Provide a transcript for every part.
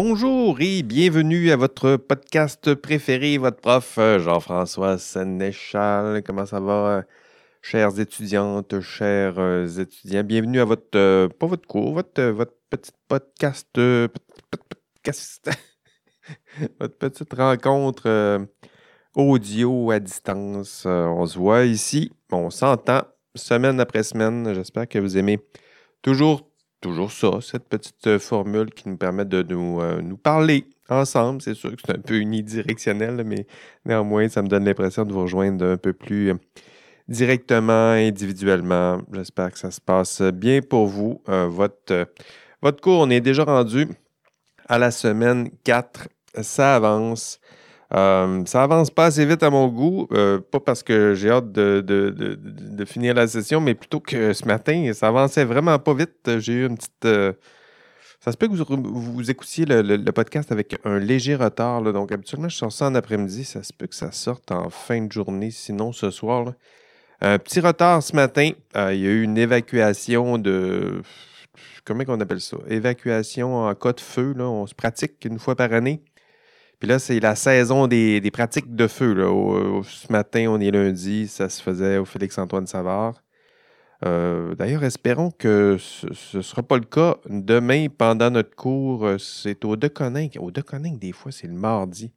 Bonjour et bienvenue à votre podcast préféré, votre prof euh, Jean-François Sénéchal. Comment ça va, euh, chères étudiantes, chers euh, étudiants? Bienvenue à votre, pas votre cours, votre, votre petit podcast, podcast votre petite rencontre audio à distance. on se voit ici, on s'entend semaine après semaine. J'espère que vous aimez toujours toujours ça, cette petite euh, formule qui nous permet de nous, euh, nous parler ensemble. C'est sûr que c'est un peu unidirectionnel, mais néanmoins, ça me donne l'impression de vous rejoindre un peu plus euh, directement, individuellement. J'espère que ça se passe bien pour vous. votre, votre cours, on est déjà rendu à la semaine 4. Ça avance. Euh, ça avance pas assez vite à mon goût, euh, pas parce que j'ai hâte de, finir la session, mais plutôt que ce matin, ça avançait vraiment pas vite. J'ai eu une petite. Euh, ça se peut que vous, écoutiez le, podcast avec un léger retard. donc, habituellement, je sors ça en après-midi. Ça se peut que ça sorte en fin de journée, sinon ce soir. Un petit retard ce matin. il y a eu une évacuation de. Comment on appelle ça? Évacuation en cas de feu. On se pratique une fois par année. Puis là, c'est la saison des, pratiques de feu. ce matin, on est lundi, ça se faisait au Félix-Antoine Savard. Euh, d'ailleurs, espérons que ce ne sera pas le cas. Demain, pendant notre cours, euh, c'est au Deconinck. Au Deconinck, des fois, c'est le mardi.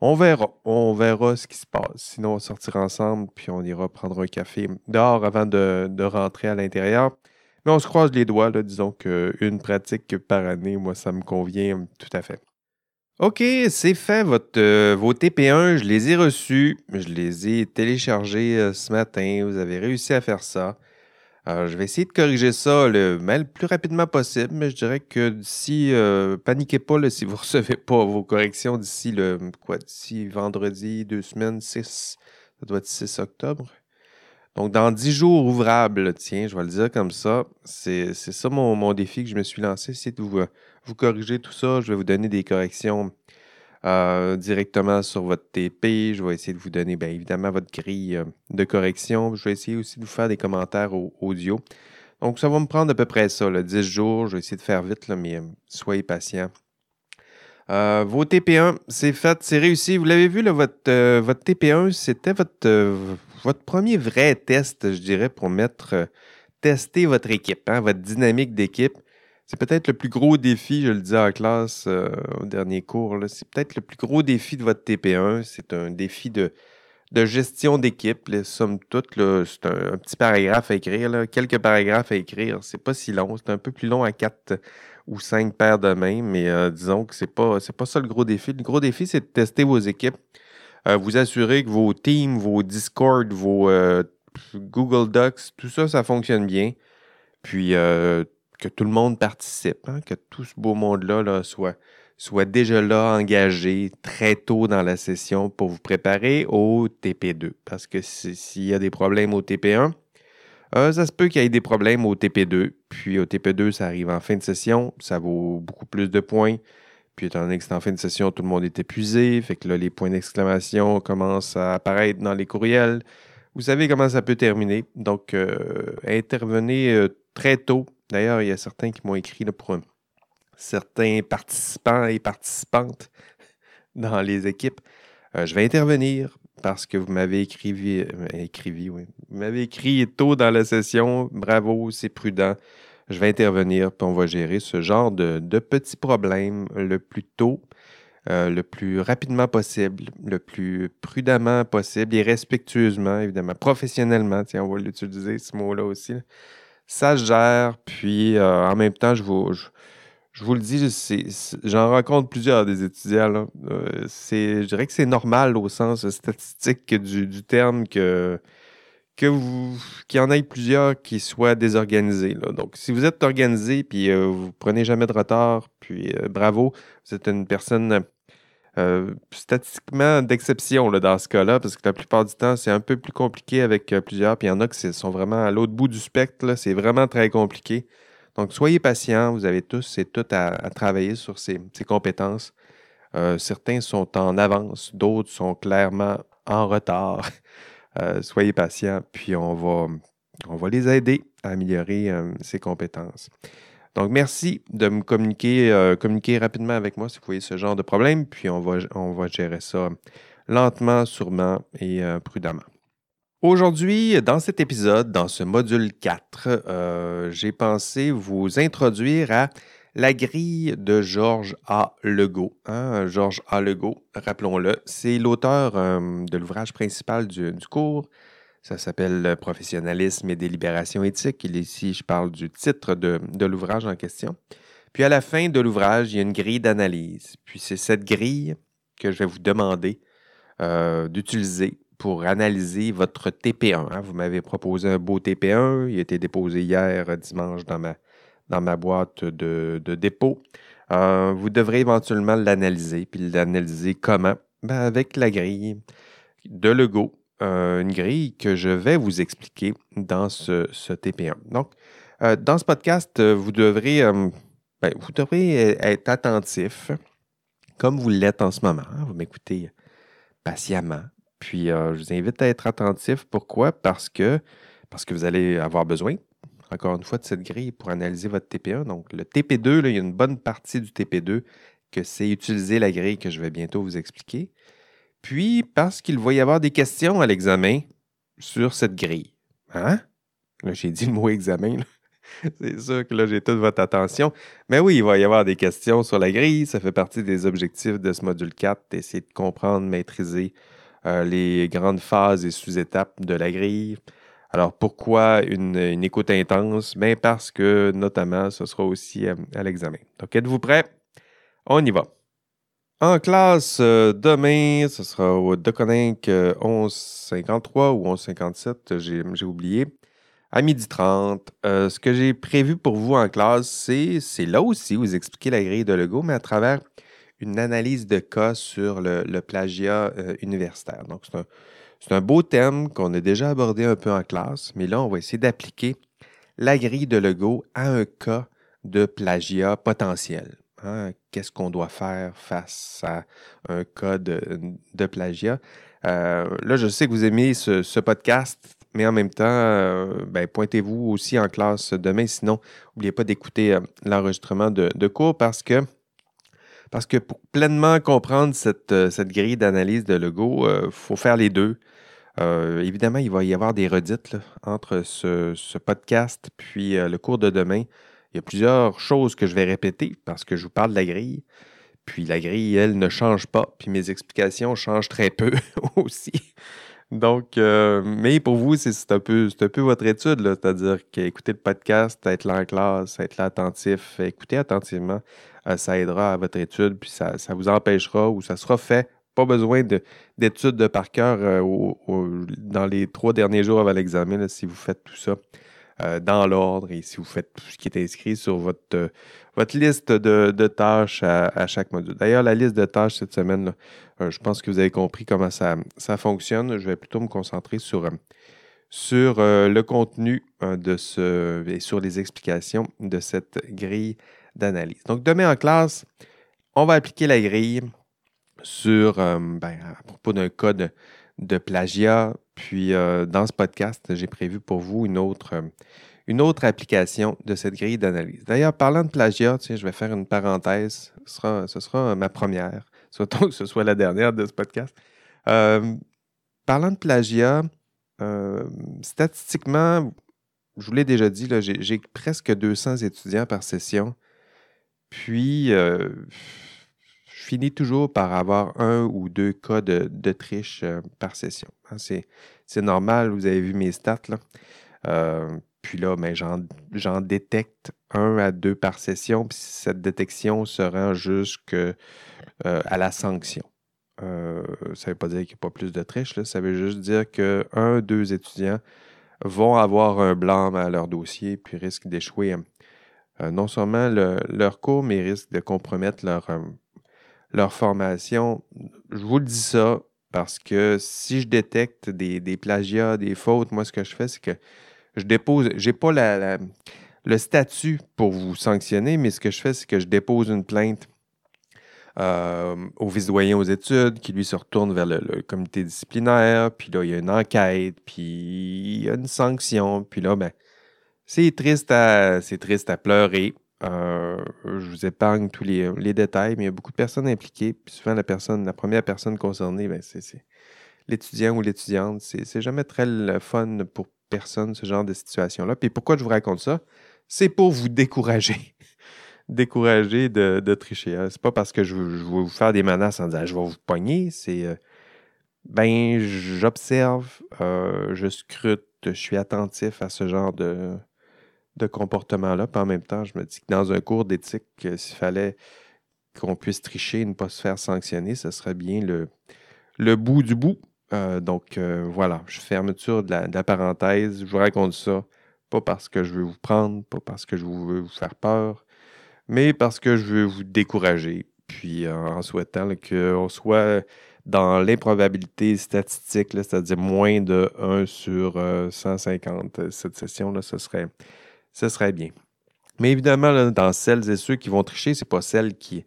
On verra. On verra ce qui se passe. Sinon, on va sortir ensemble, puis on ira prendre un café dehors avant de, rentrer à l'intérieur. Mais on se croise les doigts. Disons qu'une pratique par année, moi, ça me convient tout à fait. OK, c'est fait. Votre, euh, vos TP1, je les ai reçus. Je les ai téléchargés euh, ce matin. Vous avez réussi à faire ça. Alors, je vais essayer de corriger ça le, plus rapidement possible, mais je dirais que d'ici, euh, paniquez pas si vous ne recevez pas vos corrections d'ici le quoi, d'ici vendredi, deux semaines, 6, ça doit être 6 octobre. Donc, dans 10 jours ouvrables, tiens, je vais le dire comme ça, c'est ça mon, mon, défi que je me suis lancé, c'est de vous, vous corriger tout ça. Je vais vous donner des corrections euh, directement sur votre TP. Je vais essayer de vous donner, bien évidemment, votre grille euh, de correction. Je vais essayer aussi de vous faire des commentaires audio. Donc, ça va me prendre à peu près ça, là, 10 jours. Je vais essayer de faire vite, mais euh, soyez patients. vos TP1, c'est fait, c'est réussi. Vous l'avez vu, votre, votre TP1, c'était votre, votre premier vrai test, je dirais, pour mettre, tester votre équipe, hein, votre dynamique d'équipe. C'est peut-être le plus gros défi, je le disais en classe euh, au dernier cours, c'est peut-être le plus gros défi de votre TP1. C'est un défi de, de gestion d'équipe. Somme toute, c'est un, petit paragraphe à écrire, quelques paragraphes à écrire. C'est pas si long. C'est un peu plus long à quatre ou cinq paires de mains, mais euh, disons que c'est pas, pas ça le gros défi. Le gros défi, c'est de tester vos équipes. Euh, vous assurer que vos teams, vos Discord, vos Google Docs, tout ça, ça fonctionne bien. Puis que tout le monde participe, hein, que tout ce beau monde-là soit, soit déjà là, engagé très tôt dans la session pour vous préparer au TP2. Parce que s'il y a des problèmes au TP1, euh, ça se peut qu'il y ait des problèmes au TP2. Puis au TP2, ça arrive en fin de session, ça vaut beaucoup plus de points. Puis étant donné que c'est en fin de session, tout le monde est épuisé. Fait que là, les points d'exclamation commencent à apparaître dans les courriels. Vous savez comment ça peut terminer. Donc, euh, intervenez euh, très tôt D'ailleurs, il y a certains qui m'ont écrit pour certains participants et participantes dans les équipes. Euh, je vais intervenir parce que vous m'avez écrit, euh. Vous m'avez écrit tôt dans la session. Bravo, c'est prudent. Je vais intervenir, puis on va gérer ce genre de, petits problèmes le plus tôt, euh, le plus rapidement possible, le plus prudemment possible et respectueusement, évidemment, professionnellement. Tiens, on va l'utiliser, ce mot-là aussi ça se gère. Puis euh, en même temps, je vous, je, vous le dis, j'en rencontre plusieurs des étudiants. Euh, je dirais que c'est normal au sens statistique du, du terme que, que vous, qu'il y en ait plusieurs qui soient désorganisés. Donc, si vous êtes organisé puis euh, vous prenez jamais de retard, puis bravo, vous êtes une personne euh, statistiquement d'exception dans ce cas-là, parce que la plupart du temps, c'est un peu plus compliqué avec euh, plusieurs, puis il y en a qui sont vraiment à l'autre bout du spectre, c'est vraiment très compliqué. Donc, soyez patients, vous avez tous et toutes à, travailler sur ces, compétences. Euh, certains sont en avance, d'autres sont clairement en retard. soyez patients, puis on va les aider à améliorer ces compétences. Donc, merci de me communiquer, euh, communiquer rapidement avec moi si vous voyez ce genre de problème, puis on va, on va gérer ça lentement, sûrement et euh, prudemment. Aujourd'hui, dans cet épisode, dans ce module 4, euh, j'ai pensé vous introduire à la grille de Georges A. Legault. Hein, Georges A. Legault, rappelons-le, c'est l'auteur de l'ouvrage principal du, du cours ça s'appelle Professionnalisme et délibération éthique. ici, je parle du titre de, l'ouvrage en question. Puis à la fin de l'ouvrage, il y a une grille d'analyse. Puis c'est cette grille que je vais vous demander euh, d'utiliser pour analyser votre TP1. Hein. Vous m'avez proposé un beau TP1. Il a été déposé hier dimanche dans ma, dans ma boîte de, dépôt. Euh, vous devrez éventuellement l'analyser. Puis l'analyser comment? Ben avec la grille de Lego euh, une grille que je vais vous expliquer dans ce, TP1. Donc, euh, dans ce podcast, euh, vous devrez, ben, vous devrez être attentif, comme vous l'êtes en ce moment. Vous m'écoutez patiemment. Puis, je vous invite à être attentif. Pourquoi? Parce que, parce que vous allez avoir besoin, encore une fois, de cette grille pour analyser votre TP1. Donc, le TP2, il y a une bonne partie du TP2 que c'est utiliser la grille que je vais bientôt vous expliquer puis parce qu'il va y avoir des questions à l'examen sur cette grille. Hein? Là, j'ai dit le mot examen. C'est sûr que là, j'ai toute votre attention. Mais oui, il va y avoir des questions sur la grille. Ça fait partie des objectifs de ce module 4, d'essayer de comprendre, maîtriser euh, les grandes phases et sous-étapes de la grille. Alors, pourquoi une, écoute intense? Bien, parce que, notamment, ce sera aussi euh, à l'examen. Donc, êtes-vous prêts? On y va. En classe, euh, demain, ce sera au Deconinck 1153 ou 1157, j'ai oublié, à 12h30. Euh, ce que j'ai prévu pour vous en classe, c'est là aussi vous expliquer la grille de Lego, mais à travers une analyse de cas sur le, plagiat euh, universitaire. Donc, c'est un, un, beau thème qu'on a déjà abordé un peu en classe, mais là, on va essayer d'appliquer la grille de Lego à un cas de plagiat potentiel. Hein, qu'est-ce qu'on doit faire face à un cas de, plagiat? Euh, là, je sais que vous aimez ce, podcast, mais en même temps, euh, ben, pointez-vous aussi en classe demain. Sinon, n'oubliez pas d'écouter euh, l'enregistrement de, cours parce que, parce que pour pleinement comprendre cette, grille d'analyse de Lego, il faut faire les deux. évidemment, il va y avoir des redites entre ce, podcast puis le cours de demain. Il y a plusieurs choses que je vais répéter parce que je vous parle de la grille. Puis la grille, elle, ne change pas. Puis mes explications changent très peu aussi. Donc, euh, mais pour vous, c'est un, peu, un peu votre étude, c'est-à-dire qu'écouter le podcast, être là en classe, être là attentif, écouter attentivement, euh, ça aidera à votre étude, puis ça, vous empêchera ou ça sera fait. Pas besoin d'études de, par cœur euh, dans les trois derniers jours avant l'examen, si vous faites tout ça. Euh, dans l'ordre et si vous faites tout ce qui est inscrit sur votre, euh, votre liste de, tâches à, chaque module. D'ailleurs, la liste de tâches cette semaine, euh, je pense que vous avez compris comment ça, ça fonctionne. Je vais plutôt me concentrer sur, sur le contenu de ce et sur les explications de cette grille d'analyse. Donc, demain en classe, on va appliquer la grille sur, ben, à propos d'un code de plagiat. Puis euh, dans ce podcast, j'ai prévu pour vous une autre, euh, une autre application de cette grille d'analyse. D'ailleurs, parlant de plagiat, je vais faire une parenthèse. Ce sera, ce sera ma première, surtout que ce soit la dernière de ce podcast. Euh, parlant de plagiat, statistiquement, je vous l'ai déjà dit, j'ai presque 200 étudiants par session. Puis, finis toujours par avoir un ou deux cas de, triche euh, par session. Hein. c'est normal, vous avez vu mes stats. Là. Euh, puis là, ben, j'en détecte un à deux par session, puis cette détection se rend jusqu'à euh, la sanction. ça ne veut pas dire qu'il n'y a pas plus de triche, ça veut juste dire que un, deux étudiants vont avoir un blanc à leur dossier, puis risquent d'échouer non seulement leur cours, mais risquent de compromettre leur, leur formation. Je vous le dis ça parce que si je détecte des, plagiats, des fautes, moi, ce que je fais, c'est que je dépose, j'ai pas le statut pour vous sanctionner, mais ce que je fais, c'est que je dépose une plainte euh, au vice-doyen aux études, qui lui se retourne vers le, comité disciplinaire, puis là, il y a une enquête, puis il y a une sanction, puis là, ben, c'est triste à, c'est triste à pleurer, Euh, je vous épargne tous les, détails, mais il y a beaucoup de personnes impliquées. Puis souvent, la personne, la première personne concernée, ben, c'est l'étudiant ou l'étudiante. C'est jamais très le fun pour personne, ce genre de situation-là. Puis pourquoi je vous raconte ça? C'est pour vous décourager. décourager de, tricher. Hein. C'est pas parce que je, je, vais vous faire des menaces en disant je vais vous pogner. C'est euh, ben j'observe, euh, je scrute, je suis attentif à ce genre de, de comportement-là. Puis en même temps, je me dis que dans un cours d'éthique, euh, s'il fallait qu'on puisse tricher et ne pas se faire sanctionner, ce serait bien le, le bout du bout. Euh, donc voilà, je fermeture de la, parenthèse. Je vous raconte ça, pas parce que je veux vous prendre, pas parce que je veux vous faire peur, mais parce que je veux vous décourager. Puis en souhaitant qu'on soit dans l'improbabilité statistique, c'est-à-dire moins de 1 sur 150, euh, cette session-là, ce serait, ce serait bien. Mais évidemment, dans celles et ceux qui vont tricher, ce n'est pas celles qui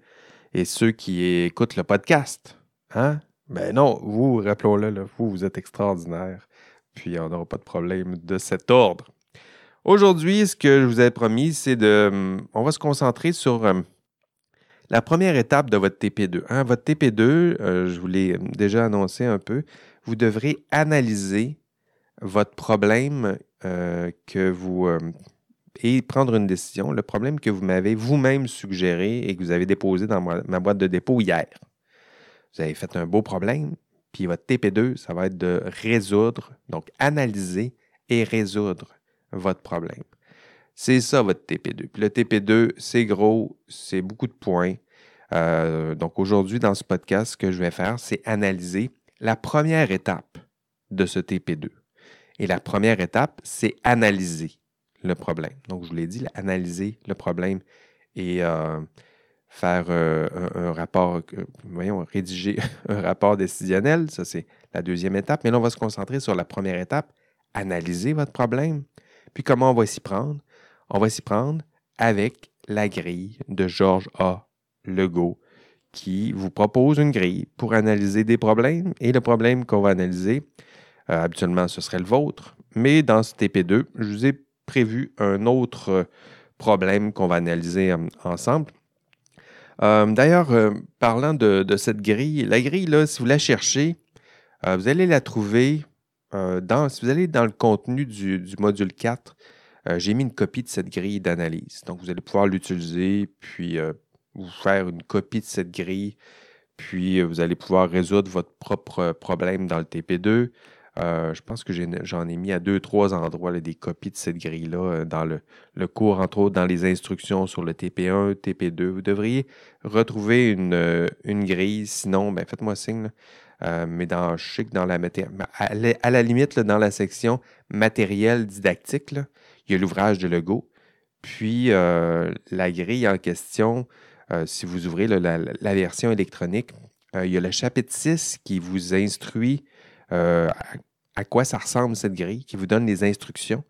et ceux qui écoutent le podcast. Hein? Ben non, vous, rappelons-le, vous, vous êtes extraordinaire. Puis on n'aura pas de problème de cet ordre. Aujourd'hui, ce que je vous ai promis, c'est de. Hum, on va se concentrer sur hum, la première étape de votre TP2. Hein, votre TP2, euh, je vous l'ai déjà annoncé un peu, vous devrez analyser votre problème euh, que vous et prendre une décision, le problème que vous m'avez vous-même suggéré et que vous avez déposé dans ma, boîte de dépôt hier. Vous avez fait un beau problème, puis votre TP2, ça va être de résoudre, donc analyser et résoudre votre problème. C'est ça votre TP2. Puis le TP2, c'est gros, c'est beaucoup de points. Euh, donc aujourd'hui, dans ce podcast, ce que je vais faire, c'est analyser la première étape de ce TP2. Et la première étape, c'est analyser le problème. Donc, je vous l'ai dit, analyser le problème et euh, faire euh, un, rapport, voyons, rédiger un rapport décisionnel. Ça, c'est la deuxième étape. Mais là, on va se concentrer sur la première étape, analyser votre problème. Puis comment on va s'y prendre? On va s'y prendre avec la grille de Georges A. Legault qui vous propose une grille pour analyser des problèmes. Et le problème qu'on va analyser, euh, habituellement, ce serait le vôtre. Mais dans ce TP2, je vous ai prévu un autre problème qu'on va analyser euh, ensemble. Euh, d'ailleurs, parlant de, cette grille, la grille, là, si vous la cherchez, vous allez la trouver dans, si vous allez dans le contenu du module 4, j'ai mis une copie de cette grille d'analyse. Donc, vous allez pouvoir l'utiliser, puis vous faire une copie de cette grille, puis vous allez pouvoir résoudre votre propre problème dans le TP2. Euh, je pense que j'en ai, mis à deux, trois endroits des copies de cette grille-là euh, dans le, cours, entre autres dans les instructions sur le TP1, TP2. Vous devriez retrouver une, euh, grille, sinon, ben, faites-moi signe. mais dans, je sais que dans la matière, à, la, limite, dans la section matériel didactique, il y a l'ouvrage de Lego. Puis la grille en question, si vous ouvrez la, version électronique, il y a le chapitre 6 qui vous instruit à quoi ça ressemble cette grille, qui vous donne les instructions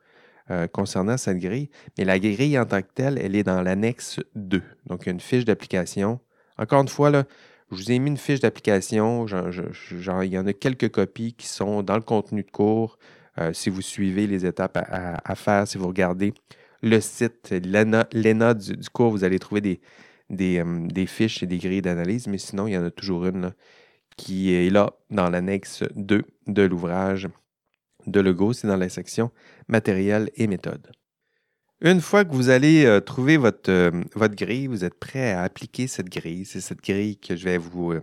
euh, concernant cette grille. Mais la grille en tant que telle, elle est dans l'annexe 2. Donc, une fiche d'application. Encore une fois, là, je vous ai mis une fiche d'application. il y en a quelques copies qui sont dans le contenu de cours. Euh, si vous suivez les étapes à, faire, si vous regardez le site, l'ENA du, du, cours, vous allez trouver euh, des fiches et des grilles d'analyse. Mais sinon, il y en a toujours une qui est là dans l'annexe 2 de l'ouvrage de Lego, c'est dans la section matériel et méthode. Une fois que vous allez euh, trouver votre, euh, votre grille, vous êtes prêt à appliquer cette grille. C'est cette grille que je vais vous, euh,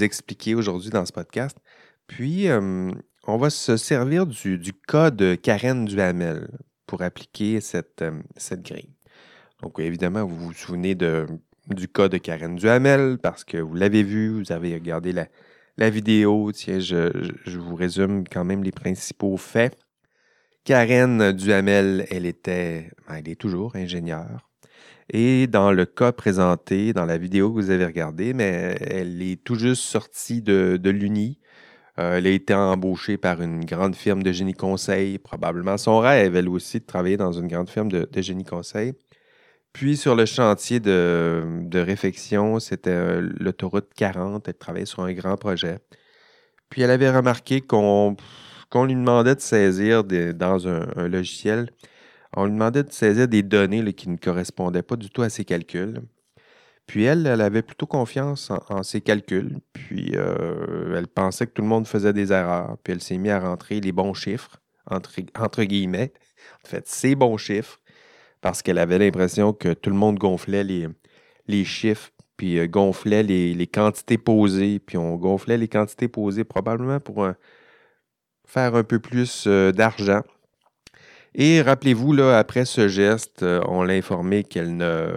expliquer aujourd'hui dans ce podcast. Puis, on va se servir du, du code Karen Duhamel pour appliquer cette, cette grille. Donc, évidemment, vous vous souvenez de du cas de Karen Duhamel parce que vous l'avez vu, vous avez regardé la, vidéo. Tiens, je, vous résume quand même les principaux faits. Karen Duhamel, elle était, ben, elle est toujours ingénieure. Et dans le cas présenté dans la vidéo que vous avez regardée, mais elle est tout juste sortie de, l'Uni. Euh, elle a été embauchée par une grande firme de génie conseil, probablement son rêve, elle aussi, de travailler dans une grande firme de génie conseil. Puis sur le chantier de, réfection, c'était euh, l'autoroute 40. Elle travaillait sur un grand projet. Puis elle avait remarqué qu'on lui demandait de saisir dans un, logiciel On lui demandait de saisir des données qui ne correspondaient pas du tout à ses calculs. Puis elle, elle avait plutôt confiance en, ses calculs. Puis euh, elle pensait que tout le monde faisait des erreurs. Puis elle s'est mise à rentrer les bons chiffres, entre, guillemets. En fait, ces bons chiffres, parce qu'elle avait l'impression que tout le monde gonflait les, chiffres, puis euh, gonflait les, quantités posées. Puis on gonflait les quantités posées probablement pour faire un peu plus euh, d'argent. Et rappelez-vous, là, après ce geste, on l'a informé qu'elle ne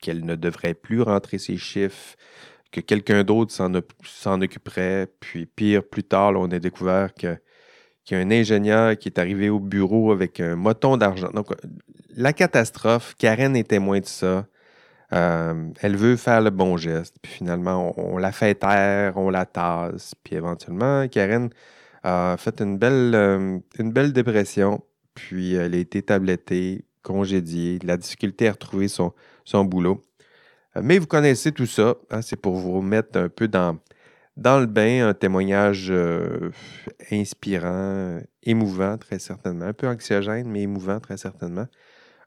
qu'elle ne devrait plus rentrer ses chiffres, que quelqu'un d'autre s'en occuperait. Puis pire, plus tard, on a découvert qu'il y a un ingénieur qui est arrivé au bureau avec un moton d'argent. Donc, la catastrophe, Karen est témoin de ça. Euh, elle veut faire le bon geste. Puis finalement, on, la fait taire, on la tasse. Puis éventuellement, Karen a fait une belle, euh, dépression. Puis elle a été tablettée, congédiée. La difficulté à retrouver son, boulot. Euh, mais vous connaissez tout ça. Hein, c'est pour vous mettre un peu dans, dans le bain, un témoignage inspirant, émouvant, très certainement. Un peu anxiogène, mais émouvant, très certainement.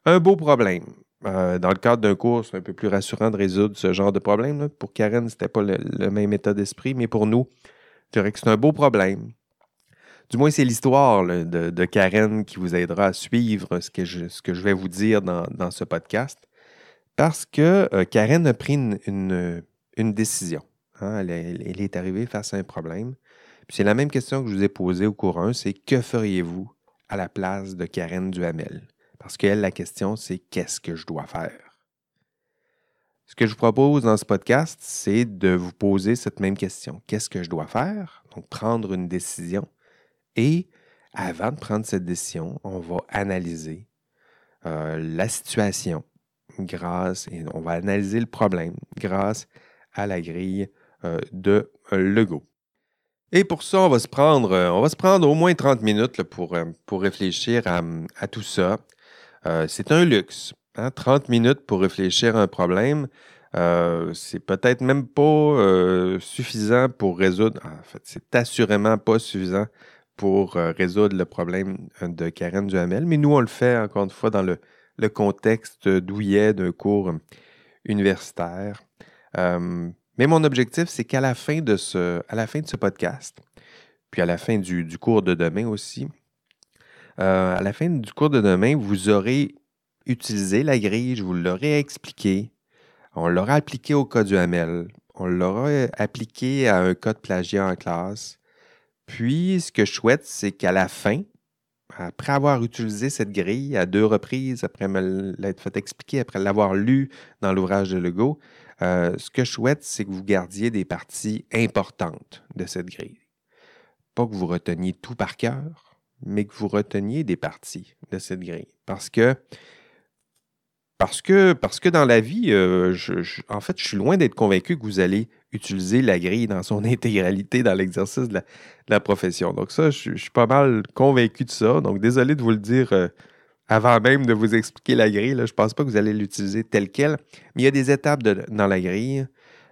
Un beau problème. Euh, dans le cadre d'un cours, c'est un peu plus rassurant de résoudre ce genre de problème. Pour Karen, ce n'était pas le, même état d'esprit, mais pour nous, je dirais que c'est un beau problème. Du moins, c'est l'histoire de, Karen qui vous aidera à suivre ce que je, vais vous dire dans, dans ce podcast. Parce que euh, Karen a pris une, décision. Hein. Elle, est arrivée face à un problème. c'est la même question que je vous ai posée au cours 1, c'est que feriez-vous à la place de Karen Duhamel? Parce qu'elle, la question, c'est qu'est-ce que je dois faire? Ce que je vous propose dans ce podcast, c'est de vous poser cette même question. Qu'est-ce que je dois faire? Donc, prendre une décision. Et avant de prendre cette décision, on va analyser euh, la situation, grâce, et on va analyser le problème grâce à la grille euh, de euh, Lego. Et pour ça, on va se prendre, on va se prendre au moins 30 minutes pour, pour réfléchir à, tout ça. C'est un luxe. 30 hein, minutes pour réfléchir à un problème, c'est peut-être même pas suffisant pour résoudre. En fait, c'est assurément pas suffisant pour résoudre le problème de Karen Duhamel, mais nous, on le fait encore une fois dans le, le contexte douillet d'un cours universitaire. Euh, mais mon objectif, c'est qu'à la, fin de ce, à la fin de ce podcast, puis à la fin du, cours de demain aussi, euh, à la fin du cours de demain, vous aurez utilisé la grille, je vous l'aurai expliqué. On l'aura appliqué au cas du Hamel. On l'aura appliqué à un cas de plagiat en classe. Puis, ce que je souhaite, c'est qu'à la fin, après avoir utilisé cette grille à deux reprises, après me l'être fait expliquer, après l'avoir lu dans l'ouvrage de Legault, euh, ce que je souhaite, c'est que vous gardiez des parties importantes de cette grille. Pas que vous reteniez tout par cœur, mais que vous reteniez des parties de cette grille. Parce que parce que, parce que dans la vie, euh, en fait, je suis loin d'être convaincu que vous allez utiliser la grille dans son intégralité dans l'exercice de, la, profession. Donc ça, je, suis pas mal convaincu de ça. Donc désolé de vous le dire euh, avant même de vous expliquer la grille. je ne pense pas que vous allez l'utiliser telle qu'elle. Mais il y a des étapes dans la grille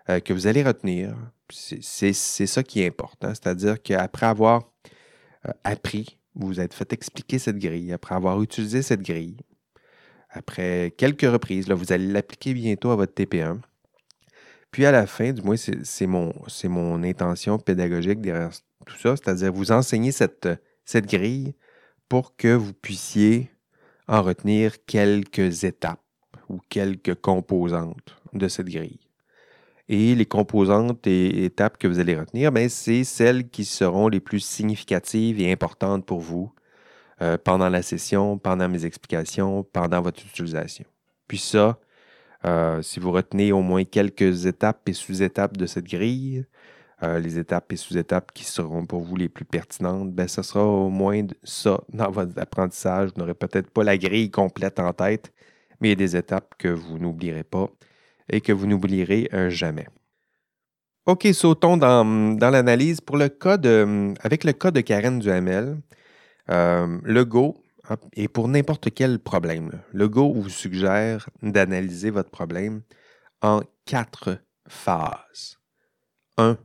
euh, que vous allez retenir. C'est ça qui est important. C'est-à-dire qu'après avoir appris, vous êtes fait expliquer cette grille, après avoir utilisé cette grille, après quelques reprises. Vous allez l'appliquer bientôt à votre TP1. Puis à la fin, du moins, c'est mon, intention pédagogique derrière tout ça, c'est-à-dire vous enseigner cette grille pour que vous puissiez en retenir quelques étapes ou quelques composantes de cette grille. Et les composantes et étapes que vous allez retenir, ben, c'est celles qui seront les plus significatives et importantes pour vous euh, pendant la session, pendant mes explications, pendant votre utilisation. Puis ça, euh, si vous retenez au moins quelques étapes et sous-étapes de cette grille, euh, les étapes et sous-étapes qui seront pour vous les plus pertinentes, ben, ce sera au moins ça dans votre apprentissage. Vous n'aurez peut-être pas la grille complète en tête, mais il y a des étapes que vous n'oublierez pas et que vous n'oublierez jamais. OK, sautons dans, l'analyse. Pour le cas avec le cas de Karen Duhamel, euh, le Go, et pour n'importe quel problème, le Go vous suggère d'analyser votre problème en quatre phases. 1.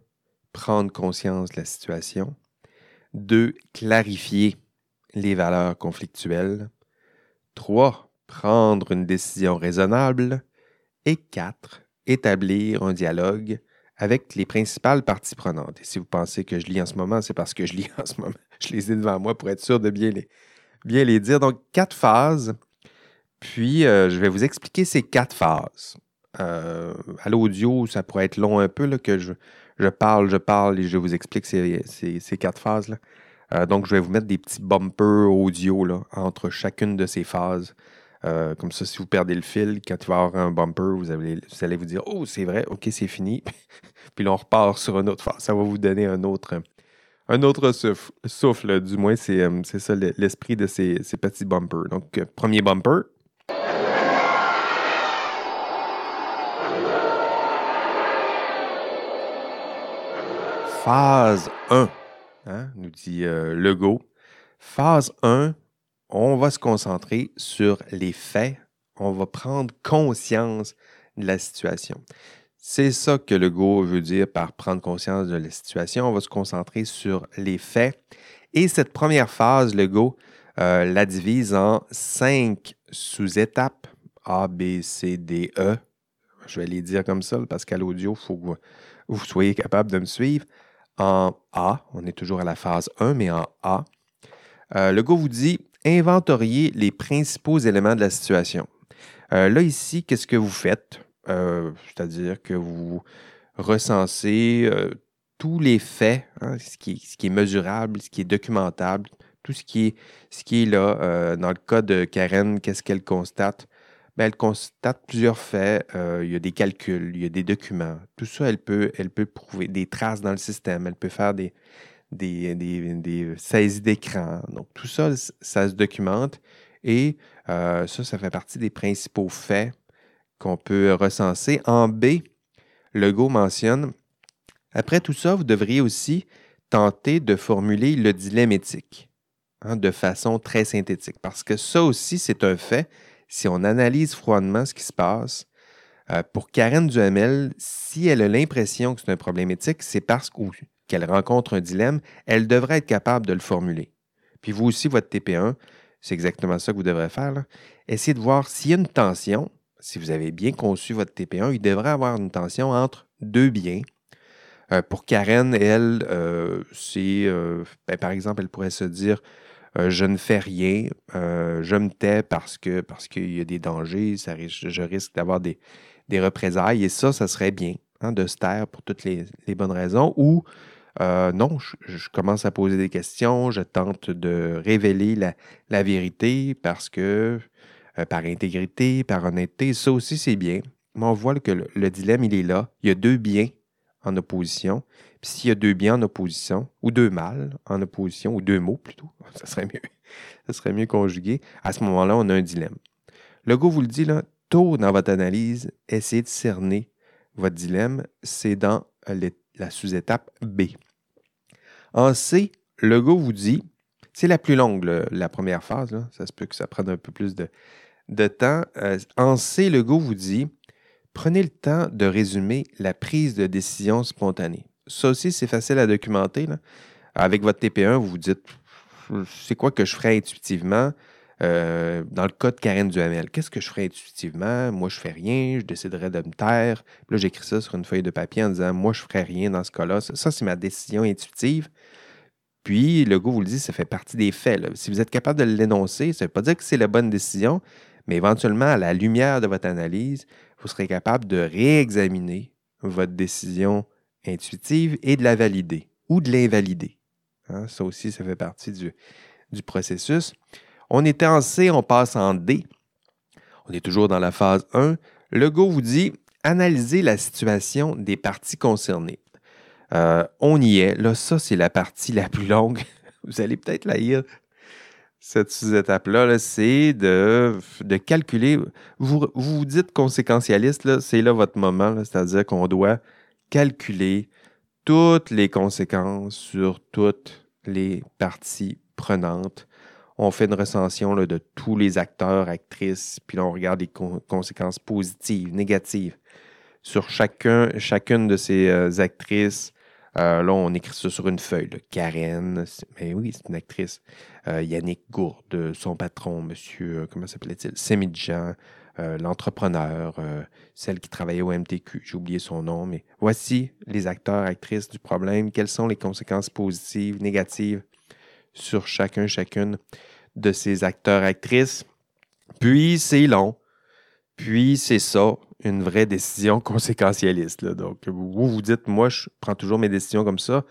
Prendre conscience de la situation. 2. Clarifier les valeurs conflictuelles. 3. Prendre une décision raisonnable. Et 4. Établir un dialogue avec les principales parties prenantes. Et si vous pensez que je lis en ce moment, c'est parce que je lis en ce moment. Je les ai devant moi pour être sûr de bien les, bien les dire. Donc, quatre phases. Puis, euh, je vais vous expliquer ces quatre phases. Euh, à l'audio, ça pourrait être long un peu, là, que je, je, parle, je parle et je vous explique ces, ces, quatre phases. Euh, donc, je vais vous mettre des petits bumpers audio là, entre chacune de ces phases. Comme ça, si vous perdez le fil, quand il va y avoir un bumper, vous allez vous, allez vous dire Oh, c'est vrai, ok, c'est fini. Puis là, on repart sur une autre phase. Ça va vous donner un autre, un autre souffle, du moins, c'est euh, ça l'esprit de ces, petits bumpers. Donc, euh, premier bumper. Phase 1, hein, nous dit euh, Legault. Phase 1, on va se concentrer sur les faits. On va prendre conscience de la situation. C'est ça que le go veut dire par prendre conscience de la situation. On va se concentrer sur les faits. Et cette première phase, le go euh, la divise en cinq sous-étapes A, B, C, D, E. Je vais les dire comme ça parce qu'à l'audio, il faut que vous soyez capable de me suivre. En A, on est toujours à la phase 1, mais en A, euh, le go vous dit inventorier les principaux éléments de la situation. Euh, là, ici, qu'est-ce que vous faites? Euh, c'est-à-dire que vous recensez euh, tous les faits, hein, ce, qui est, mesurable, ce qui est documentable, tout ce qui est, là. Dans le cas de Karen, qu'est-ce qu'elle constate? Ben, elle constate plusieurs faits. il y a des calculs, il y a des documents. Tout ça, elle peut, elle peut prouver des traces dans le système. Elle peut faire des, des, des saisies d'écran. Donc, tout ça, ça se documente. Et ça, ça fait partie des principaux faits qu'on peut recenser. En B, Legault mentionne Après tout ça, vous devriez aussi tenter de formuler le dilemme éthique hein, de façon très synthétique. Parce que ça aussi, c'est un fait. Si on analyse froidement ce qui se passe, euh, pour Karen Duhamel, si elle a l'impression que c'est un problème éthique, c'est parce qu'elle rencontre un dilemme, elle devrait être capable de le formuler. Puis vous aussi, votre TP1, c'est exactement ça que vous devrez faire. Essayez de voir s'il y a une tension, si vous avez bien conçu votre TP1, il devrait avoir une tension entre deux biens. Euh, pour Karen, elle, euh, c'est, euh, ben, par exemple, elle pourrait se dire je ne fais rien, je me tais parce que parce qu'il y a des dangers, je risque d'avoir des, représailles. Et ça, ça serait bien hein, de se taire pour toutes les, bonnes raisons. Ou non, je, commence à poser des questions, je tente de révéler la, vérité parce que euh, par intégrité, par honnêteté. Ça aussi, c'est bien. Mais on voit que le, dilemme, il est là. Il y a deux biens en opposition. Puis s'il y a deux biens en opposition, ou deux mâles en opposition, ou deux mots plutôt, ça serait mieux, ça serait mieux conjugué. À ce moment-là, on a un dilemme. Le go vous le dit, là, tôt dans votre analyse, essayez de cerner votre dilemme. C'est dans la sous-étape B. En C, le go vous dit, c'est la plus longue, la première phase. Ça se peut que ça prenne un peu plus de, temps, euh, en C, Legault vous dit prenez le temps de résumer la prise de décision spontanée. Ça aussi, c'est facile à documenter. Avec votre TP1, vous vous dites c'est quoi que je ferais intuitivement? Euh, dans le cas de Karen Duhamel. Qu'est-ce que je ferais intuitivement? Moi, je fais rien, je déciderais de me taire. là, j'écris ça sur une feuille de papier en disant Moi, je ferais rien dans ce cas-là. Ça, c'est ma décision intuitive. Puis, le vous le dit, ça fait partie des faits. Si vous êtes capable de l'énoncer, ça ne veut pas dire que c'est la bonne décision, mais éventuellement, à la lumière de votre analyse, vous serez capable de réexaminer votre décision intuitive et de la valider ou de l'invalider. Hein, ça aussi, ça fait partie du, du processus. On était en C, on passe en D. On est toujours dans la phase 1. Le go vous dit analyser la situation des parties concernées. Euh, on y est. Là, ça, c'est la partie la plus longue. Vous allez peut-être la lire cette sous-étape-là, c'est de, calculer. Vous, vous dites conséquentialiste, c'est là votre moment, c'est-à-dire qu'on doit calculer toutes les conséquences sur toutes les parties prenantes. On fait une recension de tous les acteurs, actrices, puis là, on regarde les conséquences positives, négatives sur chacun, chacune de ces euh, actrices, là, on écrit ça sur une feuille. Karen, mais oui, c'est une actrice. Yannick Gourde, son patron, monsieur, comment s'appelait-il? Semidjan, l'entrepreneur, celle qui travaillait au MTQ. J'ai oublié son nom, mais voici les acteurs, actrices du problème. Quelles sont les conséquences positives, négatives sur chacun, chacune de ces acteurs, actrices? Puis c'est long. Puis c'est ça, une vraie décision conséquentialiste. Donc, vous vous dites, moi, je prends toujours mes décisions comme ça.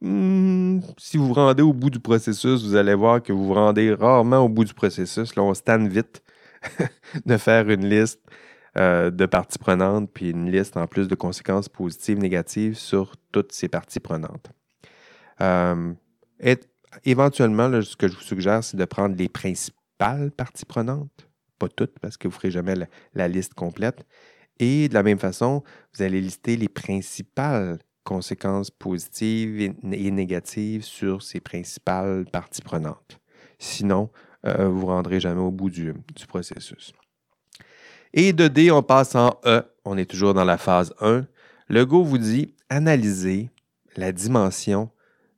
Hmm, si vous vous rendez au bout du processus, vous allez voir que vous vous rendez rarement au bout du processus. Là, on se vite de faire une liste euh, de parties prenantes, puis une liste en plus de conséquences positives, négatives sur toutes ces parties prenantes. Euh, éventuellement, ce que je vous suggère, c'est de prendre les principales parties prenantes, pas toutes, parce que vous ne ferez jamais la, liste complète. Et de la même façon, vous allez lister les principales conséquences positives et, négatives sur ces principales parties prenantes. Sinon, euh, vous ne vous rendrez jamais au bout du, processus. Et de D, on passe en E. On est toujours dans la phase 1. Le Go vous dit analyser la dimension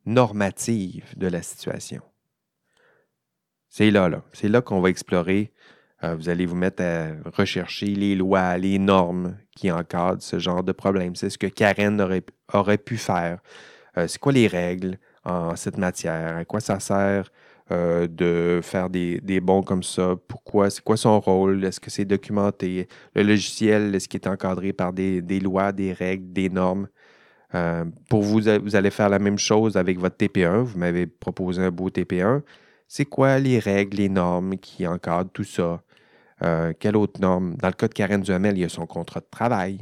normative de la situation. C'est là, là. C'est là qu'on va explorer. Euh, vous allez vous mettre à rechercher les lois, les normes qui encadrent ce genre de problème. C'est ce que Karen aurait, pu faire. Euh, c'est quoi les règles en cette matière? À quoi ça sert euh, de faire des, bons comme ça? Pourquoi? C'est quoi son rôle? Est-ce que c'est documenté? Le logiciel, est-ce qu'il est encadré par des, lois, des règles, des normes? Pour vous, vous allez faire la même chose avec votre TP1. Vous m'avez proposé un beau TP1. C'est quoi les règles, les normes qui encadrent tout ça? Euh, quelle autre norme? Dans le cas de Karen Duhamel, il y a son contrat de travail.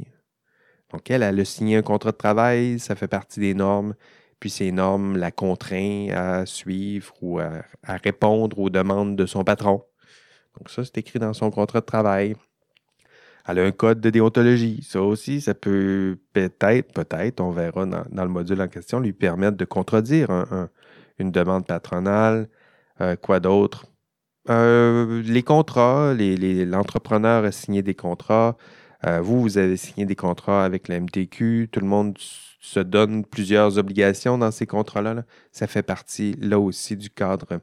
Donc, elle, elle a signé un contrat de travail, ça fait partie des normes. Puis ces normes la contraignent à suivre ou à répondre aux demandes de son patron. Donc, ça, c'est écrit dans son contrat de travail. Elle a un code de déontologie. Ça aussi, ça peut peut-être, peut-être, on verra dans, le module en question, lui permettre de contredire une demande patronale. Euh, quoi d'autre? Euh, les contrats, l'entrepreneur a signé des contrats. Euh, vous, vous avez signé des contrats avec la MTQ. Tout le monde se donne plusieurs obligations dans ces contrats-là. Ça fait partie, là aussi, du cadre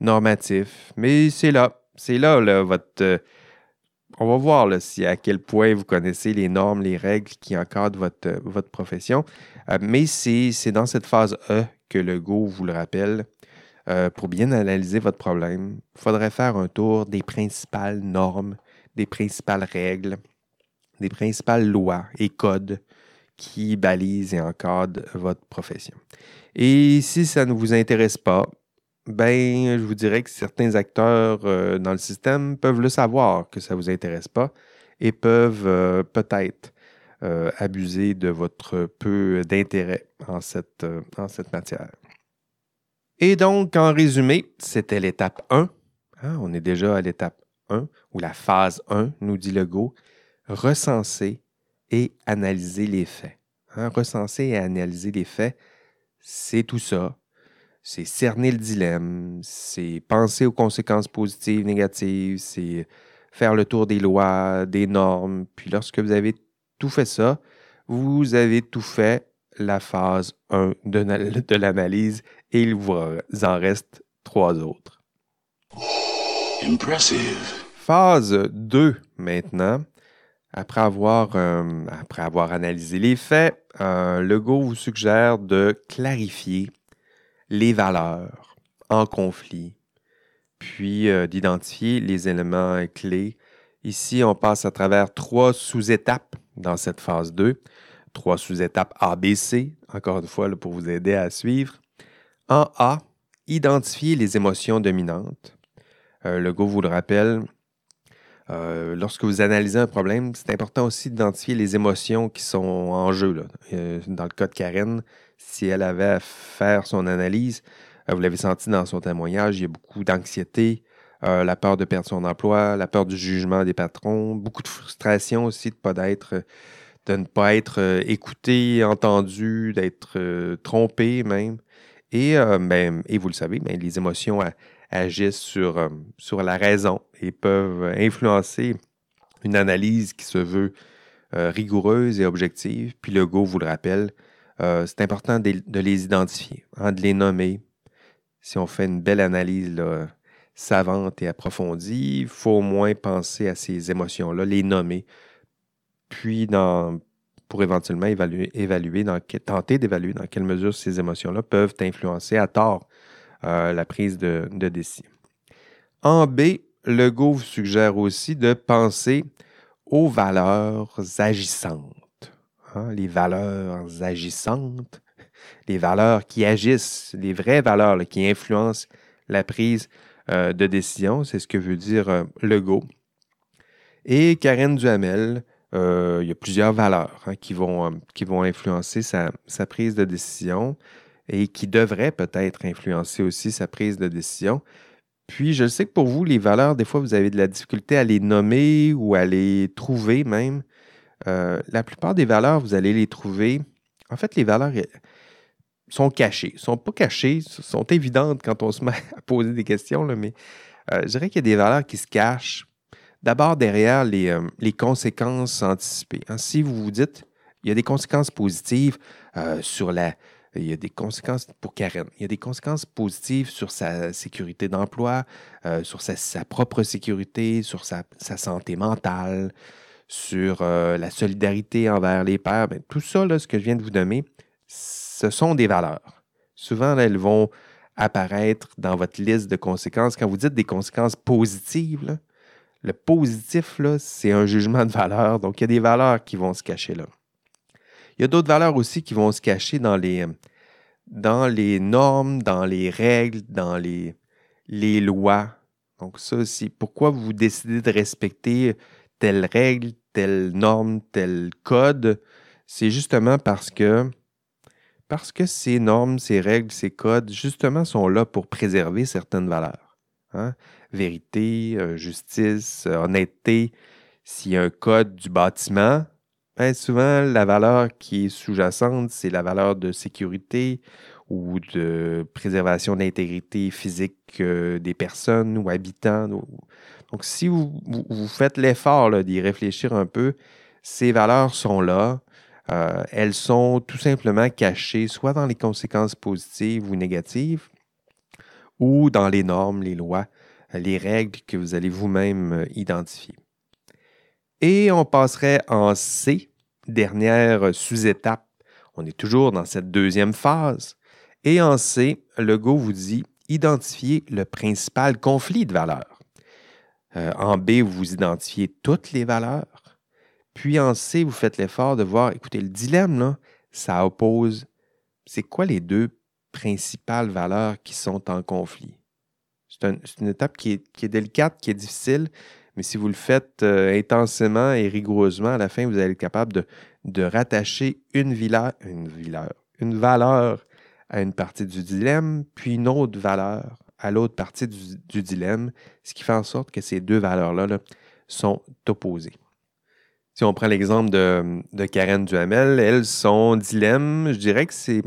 normatif. Mais c'est là. C'est là, là, votre on va voir si à quel point vous connaissez les normes, les règles qui encadrent votre, euh, votre profession. Euh, mais c'est dans cette phase E que le Go vous le rappelle. Euh, pour bien analyser votre problème, il faudrait faire un tour des principales normes, des principales règles, des principales lois et codes qui balisent et encadrent votre profession. Et si ça ne vous intéresse pas, ben, je vous dirais que certains acteurs euh, dans le système peuvent le savoir que ça ne vous intéresse pas et peuvent euh, peut-être abuser de votre peu d'intérêt en cette matière. Et donc, en résumé, c'était l'étape 1. Hein, on est déjà à l'étape 1, ou la phase 1, nous dit le Go. Recenser et analyser les faits. Hein, recenser et analyser les faits, c'est tout ça c'est cerner le dilemme, c'est penser aux conséquences positives, négatives, c'est faire le tour des lois, des normes. Puis lorsque vous avez tout fait ça, vous avez tout fait la phase 1 de, l'analyse et il vous en reste trois autres. Impressive. Phase 2 maintenant. Après avoir, euh, après avoir analysé les faits, euh, le Go vous suggère de clarifier les valeurs en conflit, puis euh, d'identifier les éléments clés. Ici, on passe à travers trois sous-étapes dans cette phase 2, trois sous-étapes ABC, encore une fois pour vous aider à suivre. En A, identifier les émotions dominantes. Euh, le Go vous le rappelle, euh, lorsque vous analysez un problème, c'est important aussi d'identifier les émotions qui sont en jeu. dans le cas de Karen, si elle avait à faire son analyse, euh, vous l'avez senti dans son témoignage, il y a beaucoup d'anxiété, euh, la peur de perdre son emploi, la peur du jugement des patrons, beaucoup de frustration aussi de, pas de ne pas être euh, écouté, entendu, d'être trompé même. Et, ben, et vous le savez, ben, les émotions agissent sur, sur la raison et peuvent influencer une analyse qui se veut rigoureuse et objective. Puis le go vous le rappelle, euh, c'est important de, les identifier, hein, de les nommer. Si on fait une belle analyse savante et approfondie, il faut au moins penser à ces émotions-là, les nommer, puis dans, pour éventuellement évaluer, tenter d'évaluer dans quelle mesure ces émotions-là peuvent influencer à tort euh, la prise de, décision. En B, le Go vous suggère aussi de penser aux valeurs agissantes. Hein, les valeurs agissantes, les valeurs qui agissent, les vraies valeurs qui influencent la prise euh, de décision, c'est ce que veut dire euh, le Go. Et Karen Duhamel, euh, il y a plusieurs valeurs hein, qui, vont, qui vont influencer sa, prise de décision et qui devraient peut-être influencer aussi sa prise de décision. Puis, je sais que pour vous, les valeurs, des fois, vous avez de la difficulté à les nommer ou à les trouver même. Euh, la plupart des valeurs, vous allez les trouver. En fait, les valeurs sont cachées. ne sont pas cachées, sont évidentes quand on se met à poser des questions, mais euh, je dirais qu'il y a des valeurs qui se cachent. D'abord, derrière les, euh, conséquences anticipées. Hein, si vous vous dites, il y a des conséquences positives sur la, il y a des conséquences pour Karen. Il y a des conséquences positives sur sa sécurité d'emploi, euh, sur sa, propre sécurité, sur sa, santé mentale, sur euh, la solidarité envers les pères. Ben, tout ça, ce que je viens de vous nommer, ce sont des valeurs. Souvent, elles vont apparaître dans votre liste de conséquences. Quand vous dites des conséquences positives, le positif, c'est un jugement de valeur. Donc, il y a des valeurs qui vont se cacher là. Il y a d'autres valeurs aussi qui vont se cacher dans les, normes, dans les règles, dans les, lois. Donc ça aussi, pourquoi vous décidez de respecter telle règle, telle norme, tel code, c'est justement parce que parce que ces normes, ces règles, ces codes, justement, sont là pour préserver certaines valeurs. Hein? Vérité, euh, justice, euh, honnêteté. S'il y a un code du bâtiment, ben, souvent, la valeur qui est sous-jacente, c'est la valeur de sécurité ou de préservation d'intégrité physique euh, des personnes ou habitants. Donc, si vous, faites l'effort d'y réfléchir un peu, ces valeurs sont là. Elles sont tout simplement cachées soit dans les conséquences positives ou négatives, ou dans les normes, les lois, les règles que vous allez vous-même euh, identifier. Et on passerait en C, dernière sous-étape. On est toujours dans cette deuxième phase. Et en C, le Go vous dit identifier le principal conflit de valeurs. Euh, en B, vous identifiez toutes les valeurs. Puis en C, vous faites l'effort de voir, écoutez, le dilemme, ça oppose, c'est quoi les deux principales valeurs qui sont en conflit? C'est une étape qui est, délicate, qui est difficile, mais si vous le faites euh, intensément et rigoureusement, à la fin, vous allez être capable de, rattacher une, une, une valeur à une partie du dilemme, puis une autre valeur à l'autre partie du, dilemme, ce qui fait en sorte que ces deux valeurs-là sont opposées. Si on prend l'exemple de, Karen Duhamel, elle, son dilemme, je dirais que c'est,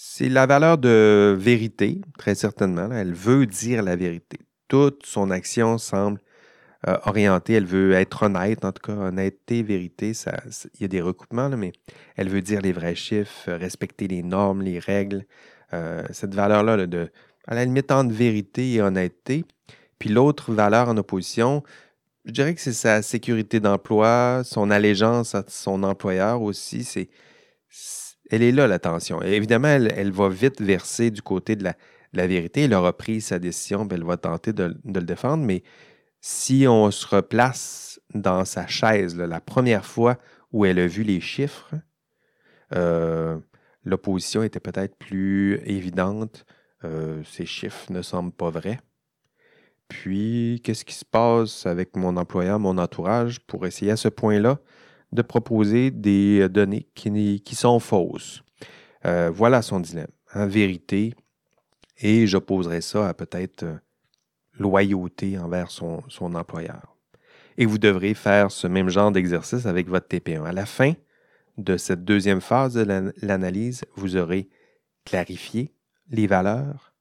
c'est la valeur de vérité, très certainement. Elle veut dire la vérité. Toute son action semble euh, orientée. Elle veut être honnête, en tout cas, honnêteté, vérité, ça, il y a des recoupements, mais elle veut dire les vrais chiffres, respecter les normes, les règles. Euh, cette valeur-là, de, à la limite, vérité et honnêteté. Puis l'autre valeur en opposition, je dirais que c'est sa sécurité d'emploi, son allégeance à son employeur aussi. C'est, elle est là, la tension. évidemment, elle, va vite verser du côté de la, vérité. Elle aura pris sa décision, elle va tenter de, de, le défendre, mais si on se replace dans sa chaise, la première fois où elle a vu les chiffres, euh, l'opposition était peut-être plus évidente. Euh, ces chiffres ne semblent pas vrais. Puis, qu'est-ce qui se passe avec mon employeur, mon entourage, pour essayer à ce point-là de proposer des données qui, sont fausses? Euh, voilà son dilemme. Vérité, et j'opposerai ça à peut-être loyauté envers son, employeur. Et vous devrez faire ce même genre d'exercice avec votre TP1. À la fin de cette deuxième phase de l'analyse, vous aurez clarifié les valeurs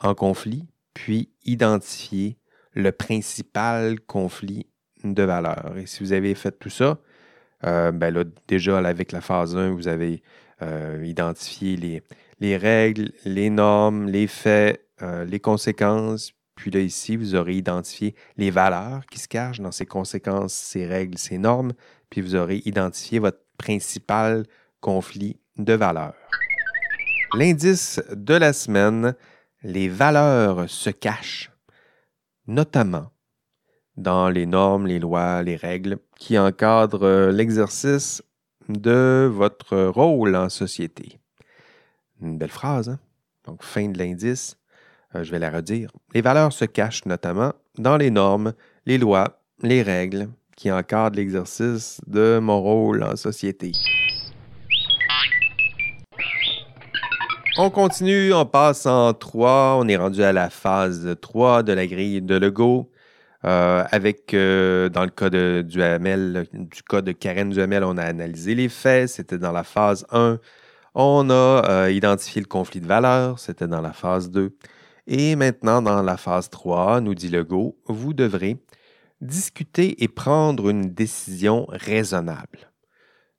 en conflit, puis identifié le principal conflit de valeurs. Et si vous avez fait tout ça, euh, ben déjà avec la phase 1, vous avez euh, identifier les, les, règles, les normes, les faits, euh, les conséquences. Puis là, ici, vous aurez identifié les valeurs qui se cachent dans ces conséquences, ces règles, ces normes. Puis vous aurez identifié votre principal conflit de valeurs. L'indice de la semaine, les valeurs se cachent, notamment dans les normes, les lois, les règles qui encadrent l'exercice de votre rôle en société. Une belle phrase, hein? Donc, fin de l'indice, euh, je vais la redire. Les valeurs se cachent notamment dans les normes, les lois, les règles qui encadrent l'exercice de mon rôle en société. On continue, on passe en 3. On est rendu à la phase 3 de la grille de Lego. Euh, avec, euh, dans le cas de Duhamel, du cas de Karen Duhamel, on a analysé les faits. C'était dans la phase 1. On a euh, identifié le conflit de valeurs. C'était dans la phase 2. Et maintenant, dans la phase 3, nous dit Legault, vous devrez discuter et prendre une décision raisonnable.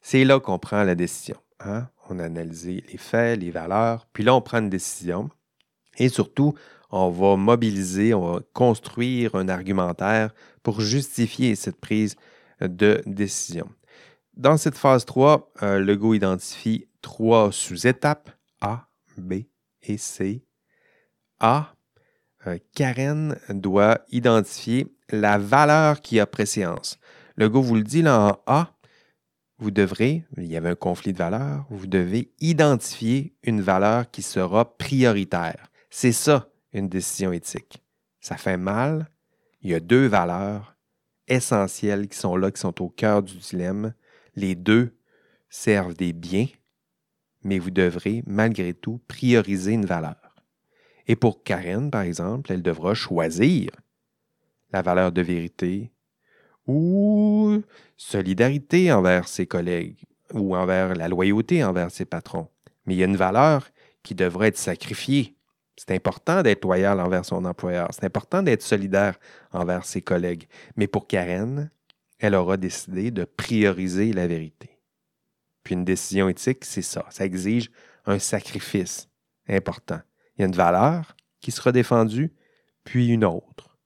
C'est là qu'on prend la décision. Hein? On a analysé les faits, les valeurs, puis là, on prend une décision. Et surtout, on va mobiliser, on va construire un argumentaire pour justifier cette prise de décision. Dans cette phase 3, euh, Legault identifie trois sous-étapes A, B et C. A, euh, Karen doit identifier la valeur qui a préséance. Legault vous le dit là en A, vous devrez, il y avait un conflit de valeurs, vous devez identifier une valeur qui sera prioritaire. C'est ça, une décision éthique. Ça fait mal. Il y a deux valeurs essentielles qui sont là, qui sont au cœur du dilemme. Les deux servent des biens, mais vous devrez malgré tout prioriser une valeur. Et pour Karen, par exemple, elle devra choisir la valeur de vérité ou solidarité envers ses collègues ou envers la loyauté envers ses patrons. Mais il y a une valeur qui devrait être sacrifiée. C'est important d'être loyal envers son employeur. C'est important d'être solidaire envers ses collègues. Mais pour Karen, elle aura décidé de prioriser la vérité. Puis une décision éthique, c'est ça. Ça exige un sacrifice important. Il y a une valeur qui sera défendue, puis une autre,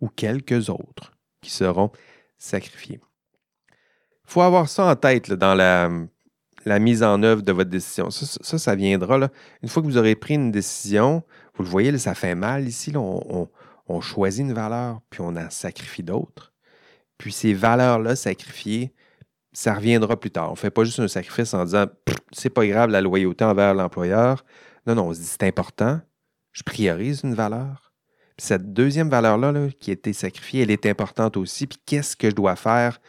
ou quelques autres qui seront sacrifiés. Il faut avoir ça en tête dans la, la, mise en œuvre de votre décision. Ça, ça, viendra. Là. Une fois que vous aurez pris une décision, vous le voyez, ça fait mal ici. on, choisit une valeur, puis on en sacrifie d'autres. Puis ces valeurs-là sacrifiées, ça reviendra plus tard. On ne fait pas juste un sacrifice en disant c'est pas grave la loyauté envers l'employeur. Non, non, on se dit c'est important. Je priorise une valeur cette deuxième valeur-là qui a été sacrifiée, elle est importante aussi. Puis qu'est-ce que je dois faire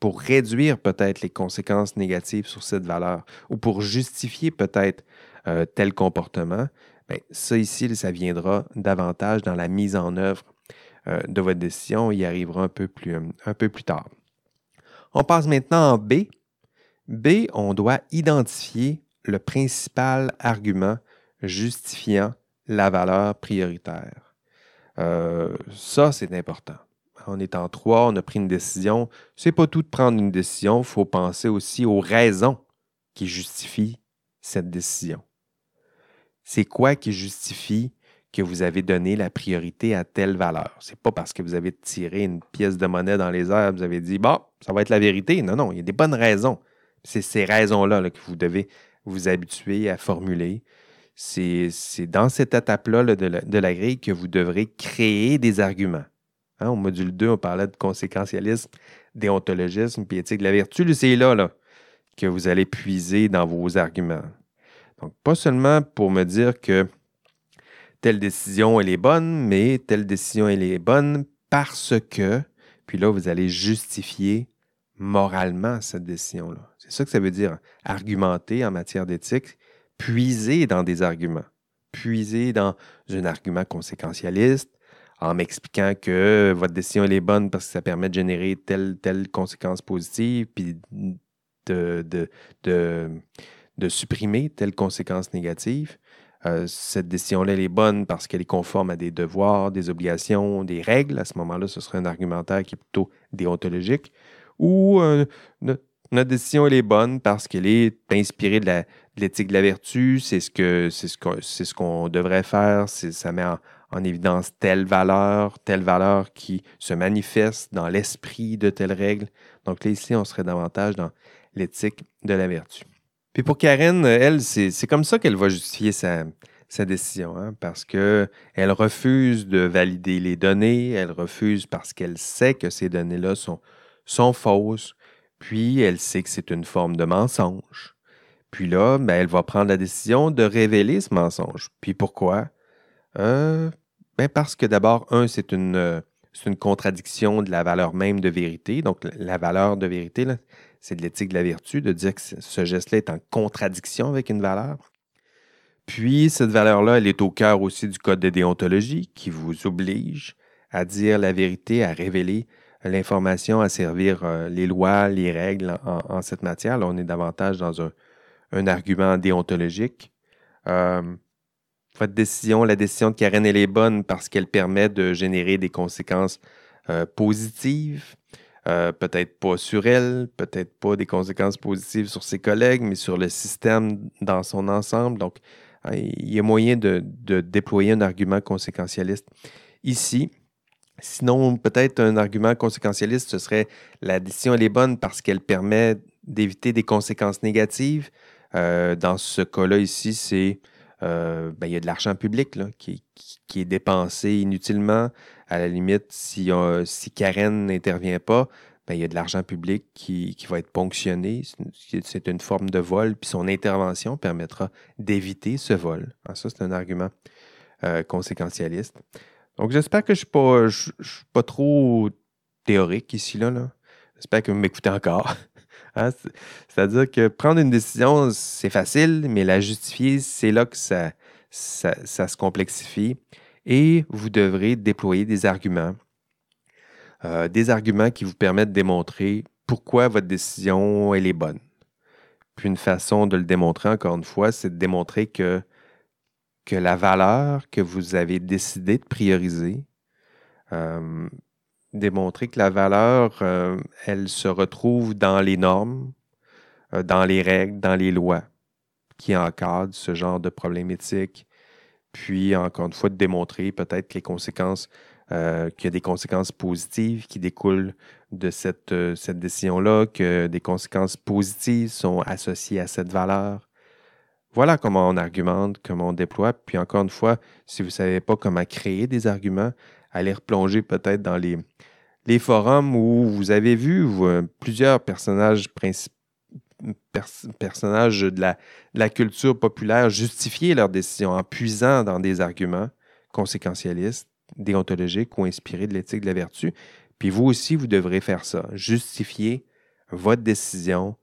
pour réduire peut-être les conséquences négatives sur cette valeur ou pour justifier peut-être euh, tel comportement? Bien, ça ici, ça viendra davantage dans la mise en œuvre euh, de votre décision. Il arrivera un peu, plus, un peu plus tard. On passe maintenant en B. B, on doit identifier le principal argument justifiant la valeur prioritaire. Euh, ça, c'est important. On est en trois, on a pris une décision. C'est pas tout de prendre une décision, il faut penser aussi aux raisons qui justifient cette décision. C'est quoi qui justifie que vous avez donné la priorité à telle valeur? C'est pas parce que vous avez tiré une pièce de monnaie dans les airs, vous avez dit bon, ça va être la vérité. Non, non, il y a des bonnes raisons. C'est ces raisons-là que vous devez vous habituer à formuler c'est dans cette étape-là de, la, grille que vous devrez créer des arguments. Hein, au module 2, on parlait de conséquentialisme, déontologisme, puis éthique de la vertu. C'est là, que vous allez puiser dans vos arguments. Donc, pas seulement pour me dire que telle décision, elle est bonne, mais telle décision, elle est bonne parce que, puis là, vous allez justifier moralement cette décision-là. C'est ça que ça veut dire, argumenter en matière d'éthique puiser dans des arguments, puiser dans un argument conséquentialiste en m'expliquant que votre décision est bonne parce que ça permet de générer telle, telle conséquence positive, puis de, supprimer telle conséquence négative. Euh, cette décision-là, est bonne parce qu'elle est conforme à des devoirs, des obligations, des règles. À ce moment-là, ce serait un argumentaire qui est plutôt déontologique. Ou notre décision, est bonne parce qu'elle est inspirée de l'éthique de, la vertu. C'est ce ce qu'on ce qu'on devrait faire. Ça met en, en, évidence telle valeur, telle valeur qui se manifeste dans l'esprit de telle règle. Donc là, ici, on serait davantage dans l'éthique de la vertu. Puis pour Karen, elle, c'est comme ça qu'elle va justifier sa, sa décision, hein, parce qu'elle refuse de valider les données, elle refuse parce qu'elle sait que ces données-là sont, sont fausses, puis elle sait que c'est une forme de mensonge. Puis là, ben, elle va prendre la décision de révéler ce mensonge. Puis pourquoi? Euh, ben parce que d'abord, un, c'est une, une contradiction de la valeur même de vérité. Donc, la valeur de vérité, c'est de l'éthique de la vertu, de dire que ce geste-là est en contradiction avec une valeur. Puis, cette valeur-là, elle est au cœur aussi du code de déontologie qui vous oblige à dire la vérité, à révéler l'information, à servir euh, les lois, les règles en, cette matière. Là, on est davantage dans un, argument déontologique. Euh, votre la décision de Karen, est bonne parce qu'elle permet de générer des conséquences euh, positives. peut-être pas sur elle, peut-être pas des conséquences positives sur ses collègues, mais sur le système dans son ensemble. Donc, Hein, il y a moyen de, déployer un argument conséquentialiste ici. Sinon, peut-être un argument conséquentialiste, ce serait la décision, est bonne parce qu'elle permet d'éviter des conséquences négatives. Euh, dans ce cas-là ici, c'est euh, ben, il y a de l'argent public qui, est dépensé inutilement. À la limite, si, si Karen n'intervient pas, ben, il y a de l'argent public qui, va être ponctionné. C'est une forme de vol, puis son intervention permettra d'éviter ce vol. Ah, ça, c'est un argument euh, conséquentialiste. Donc, j'espère que je ne suis, pas trop théorique ici. là. J'espère que vous m'écoutez encore. Hein, c'est-à-dire que prendre une décision, c'est facile, mais la justifier, c'est là que ça, se complexifie. Et vous devrez déployer des arguments euh, des arguments qui vous permettent de démontrer pourquoi votre décision est bonne. Puis une façon de le démontrer, encore une fois, c'est de démontrer que, que la valeur que vous avez décidé de prioriser, euh, démontrer que la valeur, euh, elle se retrouve dans les normes, dans les règles, dans les lois qui encadrent ce genre de problème éthique. Puis, encore une fois, de démontrer peut-être les conséquences euh, qu'il y a des conséquences positives qui découlent de cette, euh, cette décision-là, que des conséquences positives sont associées à cette valeur. Voilà comment on argumente, comment on déploie. Puis encore une fois, si vous ne savez pas comment créer des arguments, allez replonger peut-être dans les, les forums où vous avez vu euh, plusieurs personnages personnages de la, culture populaire justifier leurs décisions en puisant dans des arguments conséquentialistes déontologique ou inspiré de l'éthique de la vertu. Puis vous aussi, vous devrez faire ça. Justifier votre décision.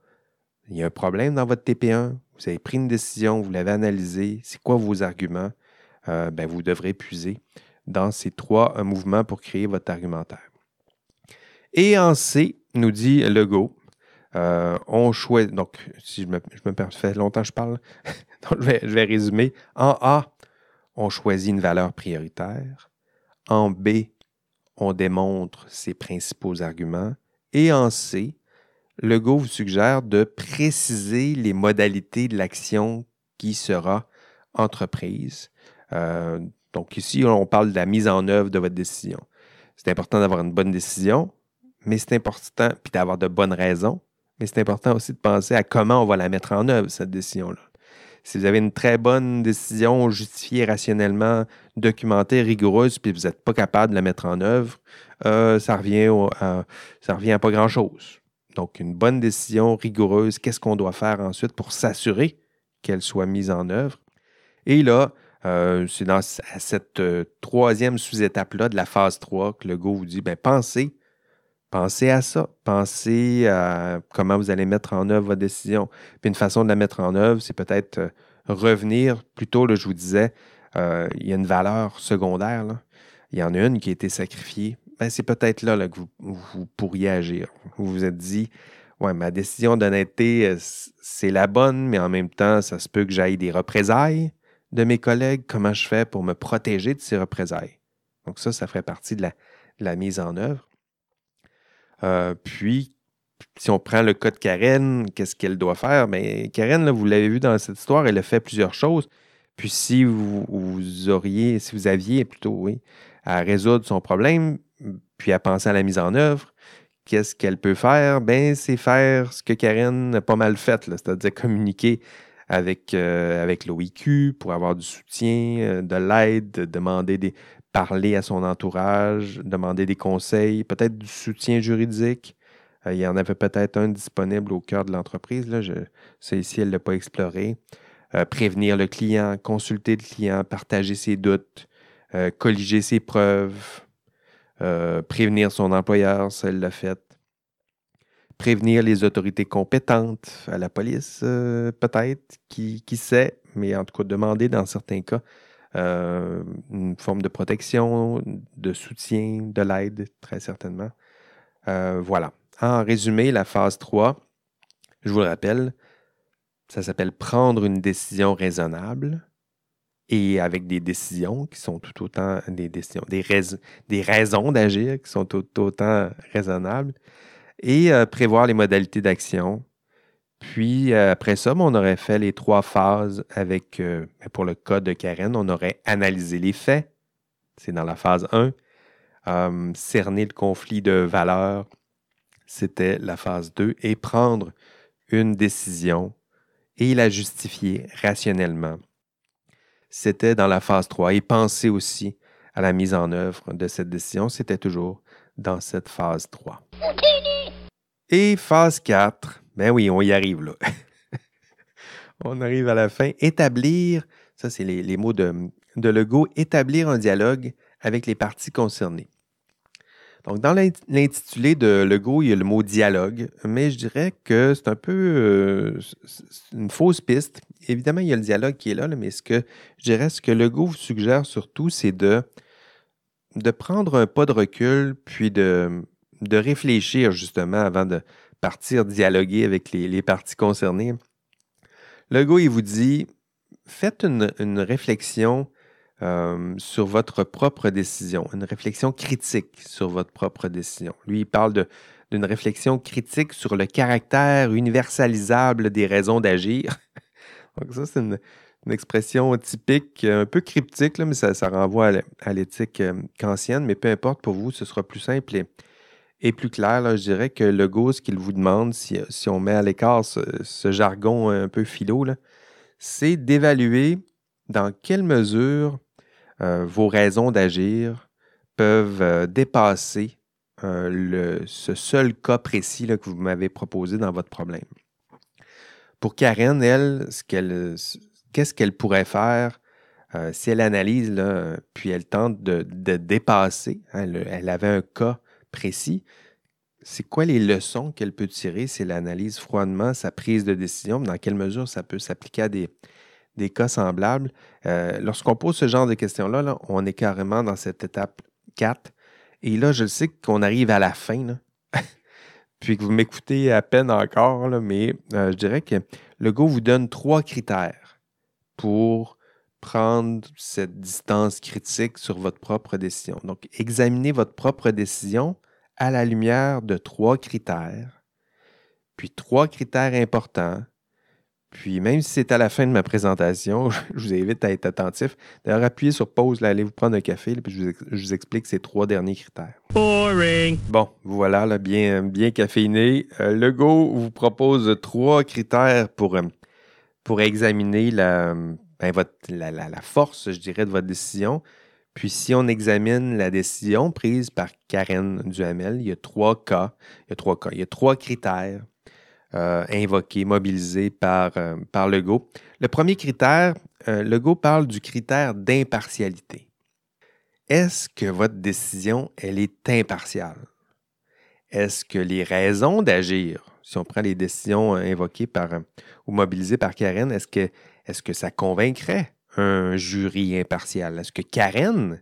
Il y a un problème dans votre TP1. Vous avez pris une décision, vous l'avez analysée. C'est quoi vos arguments? Euh, ben, vous devrez puiser dans ces trois euh, mouvements pour créer votre argumentaire. Et en C, nous dit Legault, euh, on choisit. Donc, si je me, je me fait longtemps que je parle, donc je, vais, je vais résumer. En A, on choisit une valeur prioritaire. En B, on démontre ses principaux arguments. Et en C, Legault vous suggère de préciser les modalités de l'action qui sera entreprise. Euh, donc ici, on parle de la mise en œuvre de votre décision. C'est important d'avoir une bonne décision, mais c'est important, puis d'avoir de bonnes raisons, mais c'est important aussi de penser à comment on va la mettre en œuvre, cette décision-là. Si vous avez une très bonne décision justifiée rationnellement, documentée, rigoureuse, puis vous n'êtes pas capable de la mettre en œuvre, euh, ça, revient à, ça revient à pas grand-chose. Donc, une bonne décision rigoureuse, qu'est-ce qu'on doit faire ensuite pour s'assurer qu'elle soit mise en œuvre? Et là, euh, c'est dans cette euh, troisième sous-étape-là de la phase 3 que le go vous dit, ben, pensez Pensez à ça. Pensez à comment vous allez mettre en œuvre votre décision. Puis une façon de la mettre en œuvre, c'est peut-être euh, revenir. Plutôt, là, je vous disais, il y a une valeur secondaire. Il y en a une qui a été sacrifiée. Ben, c'est peut-être là, que vous, pourriez agir. Vous vous êtes dit, ouais, ma décision d'honnêteté, c'est la bonne, mais en même temps, ça se peut que j'aille des représailles de mes collègues. Comment je fais pour me protéger de ces représailles? Donc ça, ça ferait partie de la mise en œuvre. Euh, puis, si on prend le cas de Karen, qu'est-ce qu'elle doit faire? Bien, Karen, là, vous l'avez vu dans cette histoire, elle a fait plusieurs choses. Puis si vous, vous auriez, si vous aviez plutôt, oui, à résoudre son problème, puis à penser à la mise en œuvre, qu'est-ce qu'elle peut faire? Ben, c'est faire ce que Karen a pas mal fait, c'est-à-dire communiquer avec, euh, avec l'OIQ pour avoir du soutien, euh, de l'aide, demander des, parler à son entourage, demander des conseils, peut-être du soutien juridique. Euh, il y en avait peut-être un disponible au cœur de l'entreprise. Là, je, ça ici, elle ne l'a pas exploré. prévenir le client, consulter le client, partager ses doutes, colliger ses preuves, prévenir son employeur, ça, elle l'a fait prévenir les autorités compétentes, à la police euh, peut-être, qui, qui, sait, mais en tout cas demander dans certains cas euh, une forme de protection, de soutien, de l'aide, très certainement. Euh, voilà. En résumé, la phase 3, je vous le rappelle, ça s'appelle prendre une décision raisonnable et avec des décisions qui sont tout autant des décisions, des, des raisons d'agir qui sont tout autant raisonnables et euh, prévoir les modalités d'action. Puis euh, après ça, on aurait fait les trois phases avec, euh, ben, pour le cas de Karen, on aurait analysé les faits. C'est dans la phase 1. cerner le conflit de valeurs, c'était la phase 2. Et prendre une décision et la justifier rationnellement. C'était dans la phase 3. Et penser aussi à la mise en œuvre de cette décision, c'était toujours dans cette phase 3. Et phase 4, ben oui, on y arrive là. on arrive à la fin. Établir, ça c'est les, mots de, de Legault, établir un dialogue avec les parties concernées. Donc, dans l'intitulé de Legault, il y a le mot dialogue, mais je dirais que c'est un peu euh, une fausse piste. Évidemment, il y a le dialogue qui est là, mais ce que je dirais, ce que Legault vous suggère surtout, c'est de, de prendre un pas de recul, puis de, de réfléchir justement avant de partir dialoguer avec les, parties concernées. Legault, il vous dit, faites une, réflexion euh, sur votre propre décision, une réflexion critique sur votre propre décision. Lui, il parle d'une réflexion critique sur le caractère universalisable des raisons d'agir. Donc ça, c'est une, expression typique, un peu cryptique, mais ça, renvoie à l'éthique euh, kantienne, mais peu importe pour vous, ce sera plus simple et plus clair. je dirais que le go, ce qu'il vous demande, si, on met à l'écart ce, jargon un peu philo, c'est d'évaluer dans quelle mesure euh, vos raisons d'agir peuvent euh, dépasser euh, le, ce seul cas précis que vous m'avez proposé dans votre problème. Pour Karen, elle, qu'est-ce qu'elle pourrait faire si elle analyse, là, puis elle tente de, dépasser, hein, elle avait un cas précis. C'est quoi les leçons qu'elle peut tirer? C'est l'analyse froidement, sa prise de décision, dans quelle mesure ça peut s'appliquer à des, des cas semblables? Euh, lorsqu'on pose ce genre de questions-là, on est carrément dans cette étape 4. Et là, je sais qu'on arrive à la fin, puis que vous m'écoutez à peine encore, mais euh, je dirais que le go vous donne trois critères pour prendre cette distance critique sur votre propre décision. Donc, examinez votre propre décision à la lumière de trois critères, puis trois critères importants. Puis même si c'est à la fin de ma présentation, je vous invite à être attentif. D'ailleurs, appuyez sur pause, là, allez vous prendre un café, puis je vous, explique ces trois derniers critères. Boring! Bon, voilà, là, bien, bien caféiné. Euh, le Go vous propose trois critères pour, euh, pour examiner la, ben, la, force, je dirais, de votre décision. Puis si on examine la décision prise par Karen Duhamel, il y a trois cas, il y a trois critères euh, invoqués, mobilisés par, euh, par Legault. Le premier critère, euh, Legault parle du critère d'impartialité. Est-ce que votre décision, elle est impartiale? Est-ce que les raisons d'agir, si on prend les décisions invoquées par ou mobilisées par Karen, est-ce que est-ce que ça convaincrait un jury impartial? Est-ce que Karen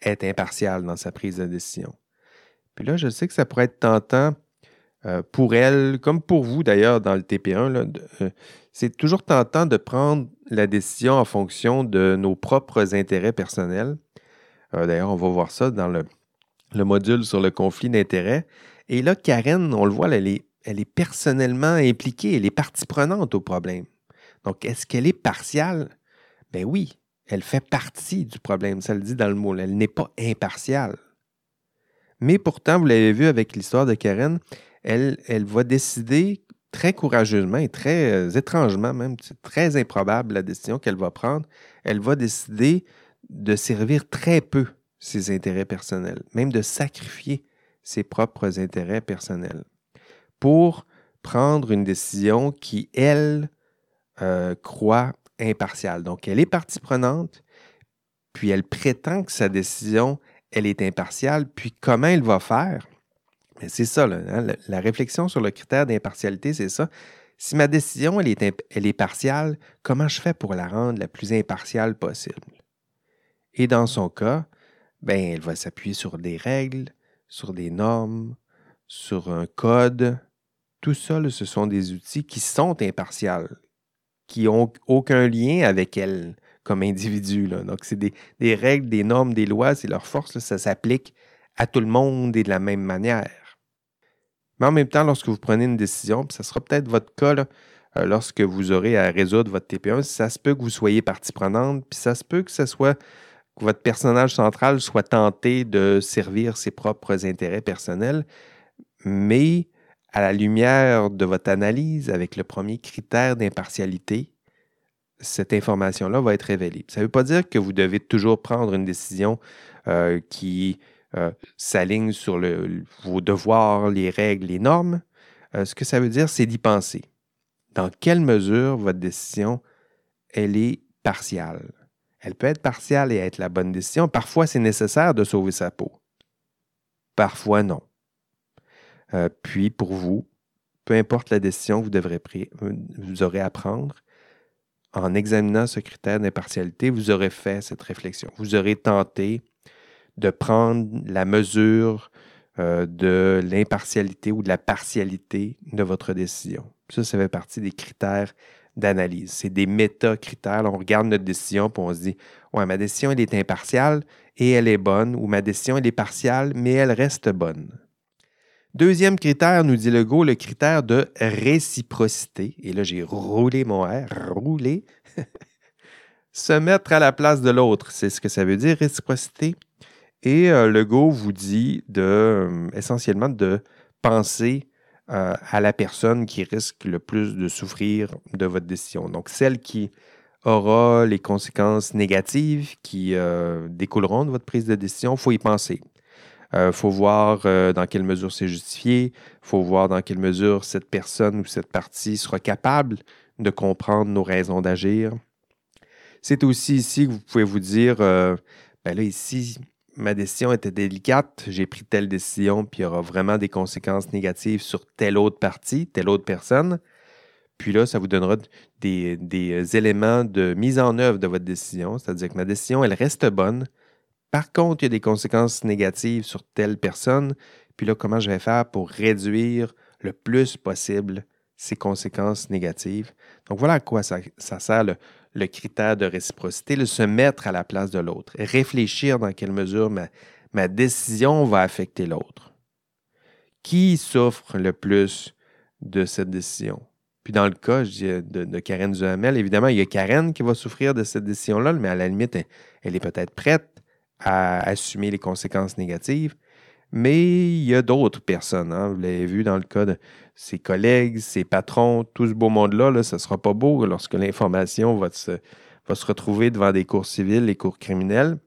est impartiale dans sa prise de décision? Puis là, je sais que ça pourrait être tentant euh, pour elle, comme pour vous d'ailleurs dans le TP1. Euh, c'est toujours tentant de prendre la décision en fonction de nos propres intérêts personnels. Euh, d'ailleurs, on va voir ça dans le, le module sur le conflit d'intérêts. Et là, Karen, on le voit, elle, est, elle est personnellement impliquée, elle est partie prenante au problème. Donc, est-ce qu'elle est partiale? Ben oui, elle fait partie du problème, ça le dit dans le mot. Elle n'est pas impartiale. Mais pourtant, vous l'avez vu avec l'histoire de Karen, elle, elle va décider très courageusement et très euh, étrangement même, c'est très improbable la décision qu'elle va prendre, elle va décider de servir très peu ses intérêts personnels, même de sacrifier ses propres intérêts personnels pour prendre une décision qui, elle, euh, croit impartiale. Donc, elle est partie prenante, puis elle prétend que sa décision, elle est impartiale, puis comment elle va faire? C'est ça, hein, la, réflexion sur le critère d'impartialité, c'est ça. Si ma décision, elle est, elle partiale, comment je fais pour la rendre la plus impartiale possible? Et dans son cas, ben, elle va s'appuyer sur des règles, sur des normes, sur un code. Tout ça, ce sont des outils qui sont impartials, qui n'ont aucun lien avec elle comme individu. Donc, c'est des, règles, des normes, des lois, c'est leur force, ça s'applique à tout le monde et de la même manière. Mais en même temps, lorsque vous prenez une décision, puis ça sera peut-être votre cas euh, lorsque vous aurez à résoudre votre TP1, ça se peut que vous soyez partie prenante, puis ça se peut que ce soit que votre personnage central soit tenté de servir ses propres intérêts personnels, mais à la lumière de votre analyse avec le premier critère d'impartialité, cette information-là va être révélée. Ça ne veut pas dire que vous devez toujours prendre une décision euh, qui euh, s'aligne sur vos devoirs, les règles, les normes. Euh, ce que ça veut dire, c'est d'y penser. Dans quelle mesure votre décision, elle est partiale? Elle peut être partiale et être la bonne décision. Parfois, c'est nécessaire de sauver sa peau. Parfois, non. Euh, puis, pour vous, peu importe la décision que vous, devrez aurez à prendre, en examinant ce critère d'impartialité, vous aurez fait cette réflexion. Vous aurez tenté de prendre la mesure euh, de l'impartialité ou de la partialité de votre décision. Ça, ça fait partie des critères d'analyse. C'est des méta-critères. On regarde notre décision et on se dit Ouais, ma décision, elle est impartiale et elle est bonne, ou ma décision, elle est partiale, mais elle reste bonne. Deuxième critère, nous dit Legault, le critère de réciprocité. Et là, j'ai roulé mon R, roulé. Se mettre à la place de l'autre, c'est ce que ça veut dire, réciprocité. Et euh, Legault vous dit de, euh, essentiellement de penser euh, à la personne qui risque le plus de souffrir de votre décision. Donc, celle qui aura les conséquences négatives qui découleront de votre prise de décision, il faut y penser. Il faut voir dans quelle mesure c'est justifié, il faut voir dans quelle mesure cette personne ou cette partie sera capable de comprendre nos raisons d'agir. C'est aussi ici que vous pouvez vous dire, ben là, ici, ma décision était délicate, j'ai pris telle décision, puis il y aura vraiment des conséquences négatives sur telle autre partie, telle autre personne. Puis là, ça vous donnera des, des éléments de mise en œuvre de votre décision, c'est-à-dire que ma décision, elle reste bonne. Par contre, il y a des conséquences négatives sur telle personne. Puis là, comment je vais faire pour réduire le plus possible ces conséquences négatives? Donc voilà à quoi ça, sert le, critère de réciprocité, le se mettre à la place de l'autre, réfléchir dans quelle mesure ma, décision va affecter l'autre. Qui souffre le plus de cette décision? Puis dans le cas de, de Karen Duhamel, évidemment, il y a Karen qui va souffrir de cette décision-là, mais à la limite, elle est peut-être prête à assumer les conséquences négatives. Mais il y a d'autres personnes. Hein. Vous l'avez vu dans le cas de ses collègues, ses patrons, tout ce beau monde-là, là, ce ne sera pas beau lorsque l'information va se, va retrouver devant des cours civils, les cours criminels.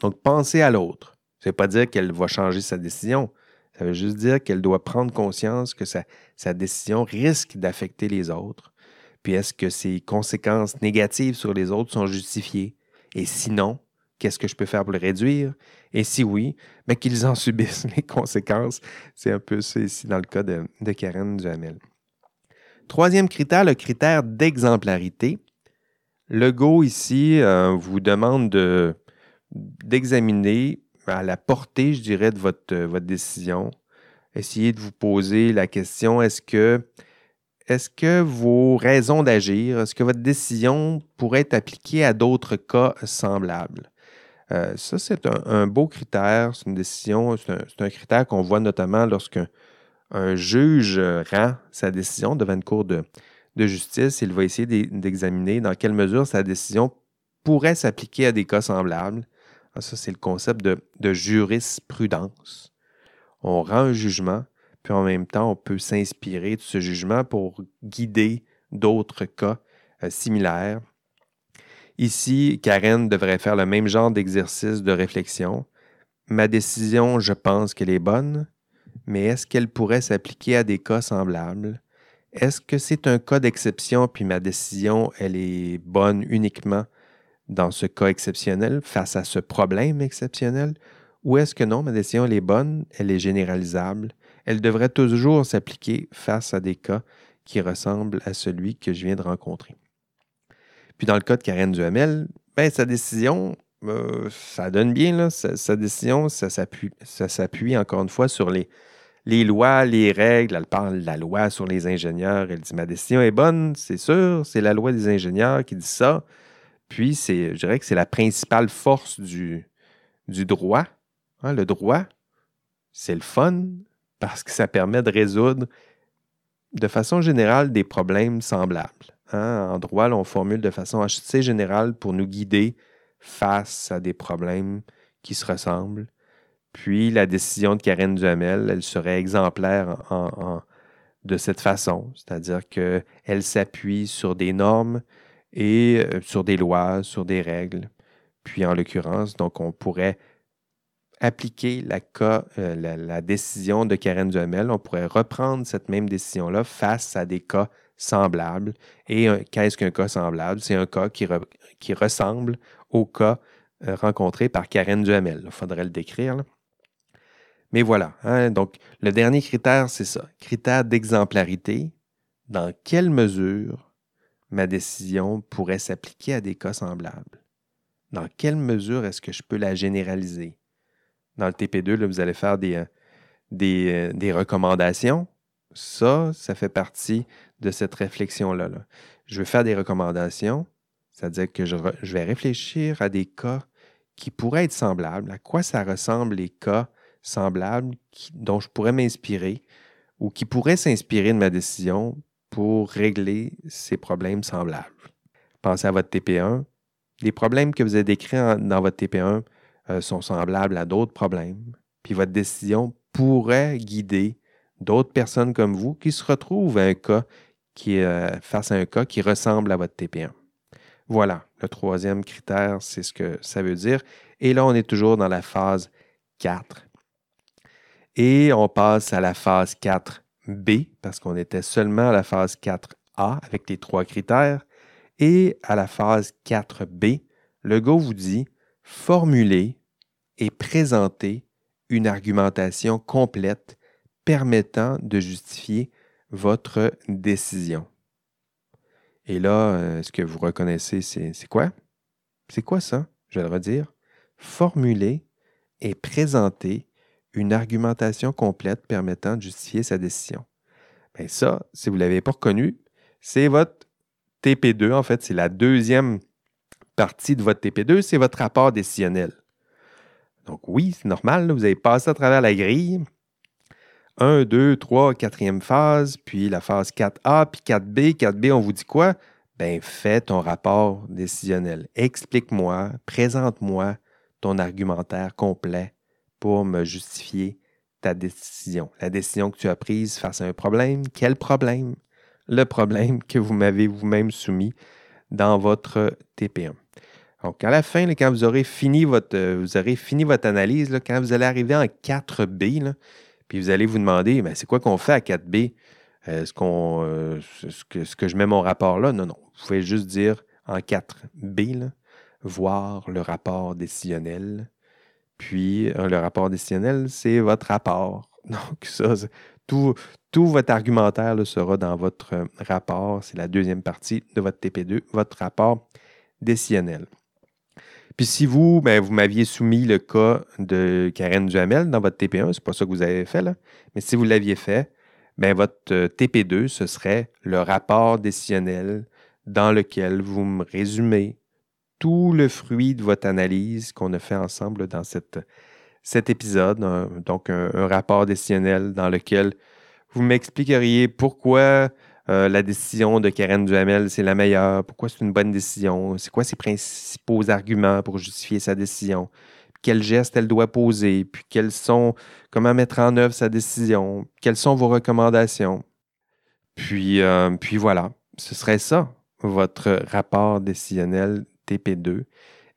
Donc, pensez à l'autre. Ça ne veut pas dire qu'elle va changer sa décision. Ça veut juste dire qu'elle doit prendre conscience que sa, sa décision risque d'affecter les autres. Puis est-ce que ses conséquences négatives sur les autres sont justifiées? Et sinon, Qu'est-ce que je peux faire pour le réduire? Et si oui, bien, qu'ils en subissent les conséquences. C'est un peu ça ici dans le cas de, Karen Duhamel. Troisième critère, le critère d'exemplarité. Le Go ici euh, vous demande d'examiner à la portée, je dirais, de votre, votre décision. Essayez de vous poser la question, est-ce que est-ce que vos raisons d'agir, est-ce que votre décision pourrait être appliquée à d'autres cas semblables? Euh, ça, c'est un, beau critère, c'est une décision, c'est un, critère qu'on voit notamment lorsqu'un un juge rend sa décision devant une cour de, justice. Il va essayer d'examiner dans quelle mesure sa décision pourrait s'appliquer à des cas semblables. Ah, ça, c'est le concept de, de jurisprudence. On rend un jugement, puis en même temps, on peut s'inspirer de ce jugement pour guider d'autres cas euh, similaires. Ici, Karen devrait faire le même genre d'exercice de réflexion. Ma décision, je pense qu'elle est bonne, mais est-ce qu'elle pourrait s'appliquer à des cas semblables? Est-ce que c'est un cas d'exception, puis ma décision, elle est bonne uniquement dans ce cas exceptionnel, face à ce problème exceptionnel? Ou est-ce que non, ma décision, elle est bonne, elle est généralisable, elle devrait toujours s'appliquer face à des cas qui ressemblent à celui que je viens de rencontrer. Puis dans le cas de Karen Duhamel, ben, sa décision, euh, ça donne bien, là, sa, décision, ça s'appuie encore une fois sur les, lois, les règles. Elle parle de la loi sur les ingénieurs. Elle dit Ma décision est bonne, c'est sûr, c'est la loi des ingénieurs qui dit ça. Puis, je dirais que c'est la principale force du, du droit. Hein, le droit, c'est le fun parce que ça permet de résoudre de façon générale des problèmes semblables. Hein. En droit, on formule de façon assez générale pour nous guider face à des problèmes qui se ressemblent. Puis la décision de Karen Duhamel, elle serait exemplaire de cette façon, c'est-à-dire qu'elle s'appuie sur des normes et euh, sur des lois, sur des règles. Puis en l'occurrence, donc on pourrait appliquer la, euh, la, décision de Karen Duhamel, on pourrait reprendre cette même décision-là face à des cas semblables. Et qu'est-ce qu'un cas semblable? C'est un cas qui, ressemble au cas euh, rencontré par Karen Duhamel. Il faudrait le décrire. Mais voilà, hein, donc le dernier critère, c'est ça. Critère d'exemplarité. Dans quelle mesure ma décision pourrait s'appliquer à des cas semblables? Dans quelle mesure est-ce que je peux la généraliser? dans le TP2, là, vous allez faire des, euh, euh, des, recommandations. Ça, ça fait partie de cette réflexion-là. Je vais faire des recommandations, c'est-à-dire que je, vais réfléchir à des cas qui pourraient être semblables, à quoi ça ressemble les cas semblables dont je pourrais m'inspirer ou qui pourraient s'inspirer de ma décision pour régler ces problèmes semblables. Pensez à votre TP1. Les problèmes que vous avez décrits dans votre TP1 euh, sont semblables à d'autres problèmes. Puis votre décision pourrait guider d'autres personnes comme vous qui se retrouvent à qui, euh, face à un cas qui ressemble à votre TP1. Voilà, le troisième critère, c'est ce que ça veut dire. Et là, on est toujours dans la phase 4. Et on passe à la phase 4B, parce qu'on était seulement à la phase 4A avec les trois critères. Et à la phase 4B, le go vous dit formuler et présenter une argumentation complète permettant de justifier votre décision. Et là, euh, ce que vous reconnaissez, c'est quoi? C'est quoi ça? Je vais le redire. Formuler et présenter une argumentation complète permettant de justifier sa décision. Bien ça, si vous ne l'avez pas reconnu, c'est votre TP2. En fait, c'est la deuxième partie de votre TP2, c'est votre rapport décisionnel. Donc oui, c'est normal, vous avez passé à travers la grille. 1, 2, 3, quatrième phase, puis la phase 4A, puis 4B. 4B, on vous dit quoi? Ben, fais ton rapport décisionnel. Explique-moi, présente-moi ton argumentaire complet pour me justifier ta décision. La décision que tu as prise face à un problème. Quel problème? Le problème que vous m'avez vous-même soumis dans votre TP1. Donc, à la fin, quand vous aurez fini votre, euh, vous aurez fini votre analyse, quand vous allez arriver en 4B, puis vous allez vous demander, ben, c'est quoi qu'on fait à 4B? Est-ce, qu'on, euh, que, je mets mon rapport là? Non, non. Vous pouvez juste dire en 4B, voir le rapport décisionnel. Puis, euh, le rapport décisionnel, c'est votre rapport. Donc, ça, tout, tout votre argumentaire sera dans votre rapport. C'est la deuxième partie de votre TP2, votre rapport décisionnel. Puis si vous, ben, vous m'aviez soumis le cas de Karen Duhamel dans votre TP1, c'est pas ça que vous avez fait, là, mais si vous l'aviez fait, ben, votre euh, TP2, ce serait le rapport décisionnel dans lequel vous me résumez tout le fruit de votre analyse qu'on a fait ensemble dans cette, cet épisode, donc un, rapport décisionnel dans lequel vous m'expliqueriez pourquoi euh, la décision de Karen Duhamel, c'est la meilleure, pourquoi c'est une bonne décision, c'est quoi ses principaux arguments pour justifier sa décision, quels gestes elle doit poser, puis quels sont, comment mettre en œuvre sa décision, quelles sont vos recommandations? Puis, euh, puis voilà, ce serait ça, votre rapport décisionnel TP2.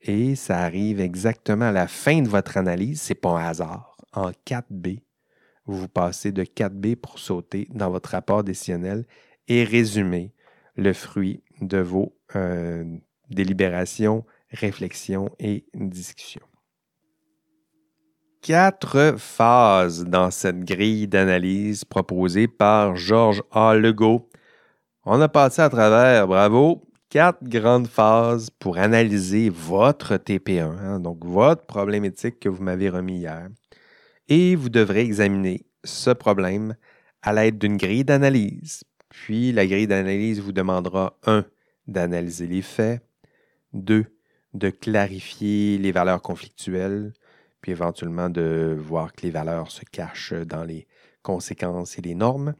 Et ça arrive exactement à la fin de votre analyse, c'est pas un hasard. En 4B, vous passez de 4B pour sauter dans votre rapport décisionnel et résumer le fruit de vos euh, délibérations, réflexions et discussions. Quatre phases dans cette grille d'analyse proposée par Georges A. Legault. On a passé à travers, bravo, quatre grandes phases pour analyser votre TP1, hein, donc votre problématique que vous m'avez remis hier. Et vous devrez examiner ce problème à l'aide d'une grille d'analyse. Puis la grille d'analyse vous demandera 1. d'analyser les faits, 2. de clarifier les valeurs conflictuelles, puis éventuellement de voir que les valeurs se cachent dans les conséquences et les normes.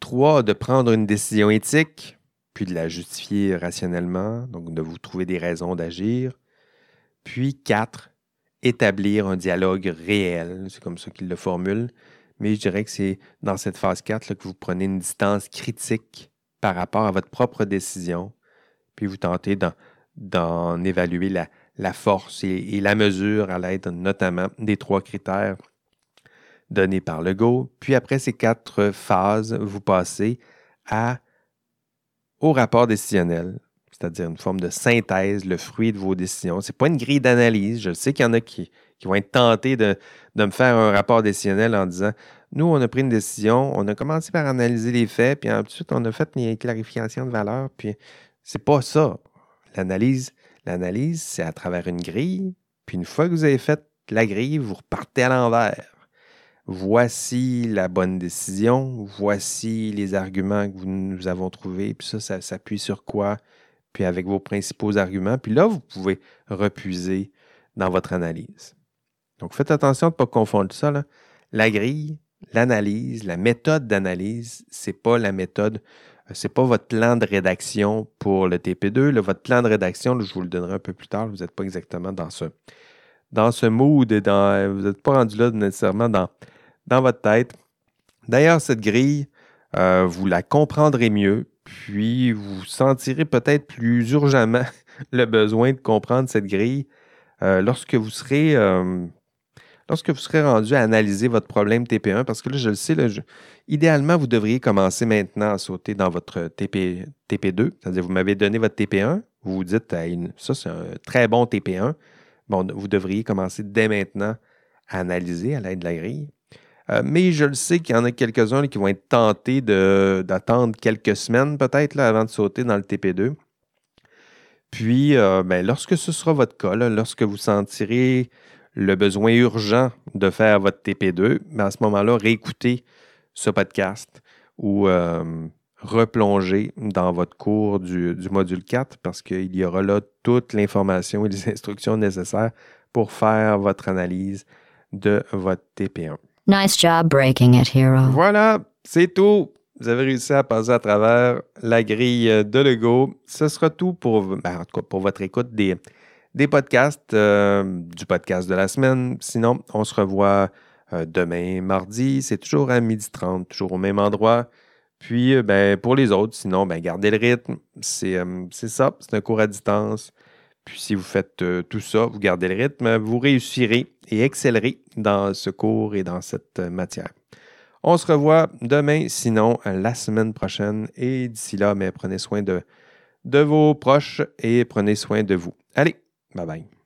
3. de prendre une décision éthique, puis de la justifier rationnellement, donc de vous trouver des raisons d'agir. Puis quatre, établir un dialogue réel, c'est comme ça qu'il le formule, mais je dirais que c'est dans cette phase 4 que vous prenez une distance critique par rapport à votre propre décision, puis vous tentez d'en évaluer la, force et, la mesure à l'aide notamment des trois critères donnés par le Go. Puis après ces quatre phases, vous passez au rapport décisionnel, c'est-à-dire une forme de synthèse, le fruit de vos décisions. Ce n'est pas une grille d'analyse. Je sais qu'il y en a qui, vont être tentés de, me faire un rapport décisionnel en disant Nous, on a pris une décision, on a commencé par analyser les faits, puis ensuite, on a fait une clarification de valeur, puis c'est pas ça. L'analyse, l'analyse, c'est à travers une grille, puis une fois que vous avez fait la grille, vous repartez à l'envers voici la bonne décision, voici les arguments que nous avons trouvés, puis ça, ça s'appuie sur quoi, puis avec vos principaux arguments, puis là, vous pouvez repuiser dans votre analyse. Donc, faites attention de ne pas confondre ça. La grille, l'analyse, la méthode d'analyse, ce n'est pas la méthode, euh, c'est pas votre plan de rédaction pour le TP2. votre plan de rédaction, je vous le donnerai un peu plus tard, vous n'êtes pas exactement dans ce, dans ce mood, dans, vous n'êtes pas rendu là nécessairement dans dans votre tête. D'ailleurs, cette grille, euh, vous la comprendrez mieux, puis vous sentirez peut-être plus urgemment le besoin de comprendre cette grille euh, lorsque vous serez euh, lorsque vous serez rendu à analyser votre problème TP1, parce que là, je le sais, idéalement, vous devriez commencer maintenant à sauter dans votre TP, TP2, c'est-à-dire vous m'avez donné votre TP1, vous vous dites, ça c'est un très bon TP1. Bon, vous devriez commencer dès maintenant à analyser à l'aide de la grille. Euh, mais je le sais qu'il y en a quelques-uns qui vont être tentés d'attendre quelques semaines peut-être avant de sauter dans le TP2. Puis, euh, ben, lorsque ce sera votre cas, lorsque vous sentirez le besoin urgent de faire votre TP2, ben, à ce moment-là, réécoutez ce podcast ou euh, replonger dans votre cours du, du module 4 parce qu'il y aura là toute l'information et les instructions nécessaires pour faire votre analyse de votre TP1. Nice job breaking it, Hero. Voilà, c'est tout. Vous avez réussi à passer à travers la grille de Lego. Ce sera tout pour, ben, pour votre écoute des, des podcasts, euh, du podcast de la semaine. Sinon, on se revoit euh, demain, mardi. C'est toujours à 12h30, toujours au même endroit. Puis, euh, ben, pour les autres, sinon, ben, gardez le rythme. C'est ça, c'est un cours à distance. Puis si vous faites tout ça, vous gardez le rythme, vous réussirez et excellerez dans ce cours et dans cette matière. On se revoit demain, sinon la semaine prochaine. Et d'ici là, mais prenez soin de, de vos proches et prenez soin de vous. Allez, bye bye.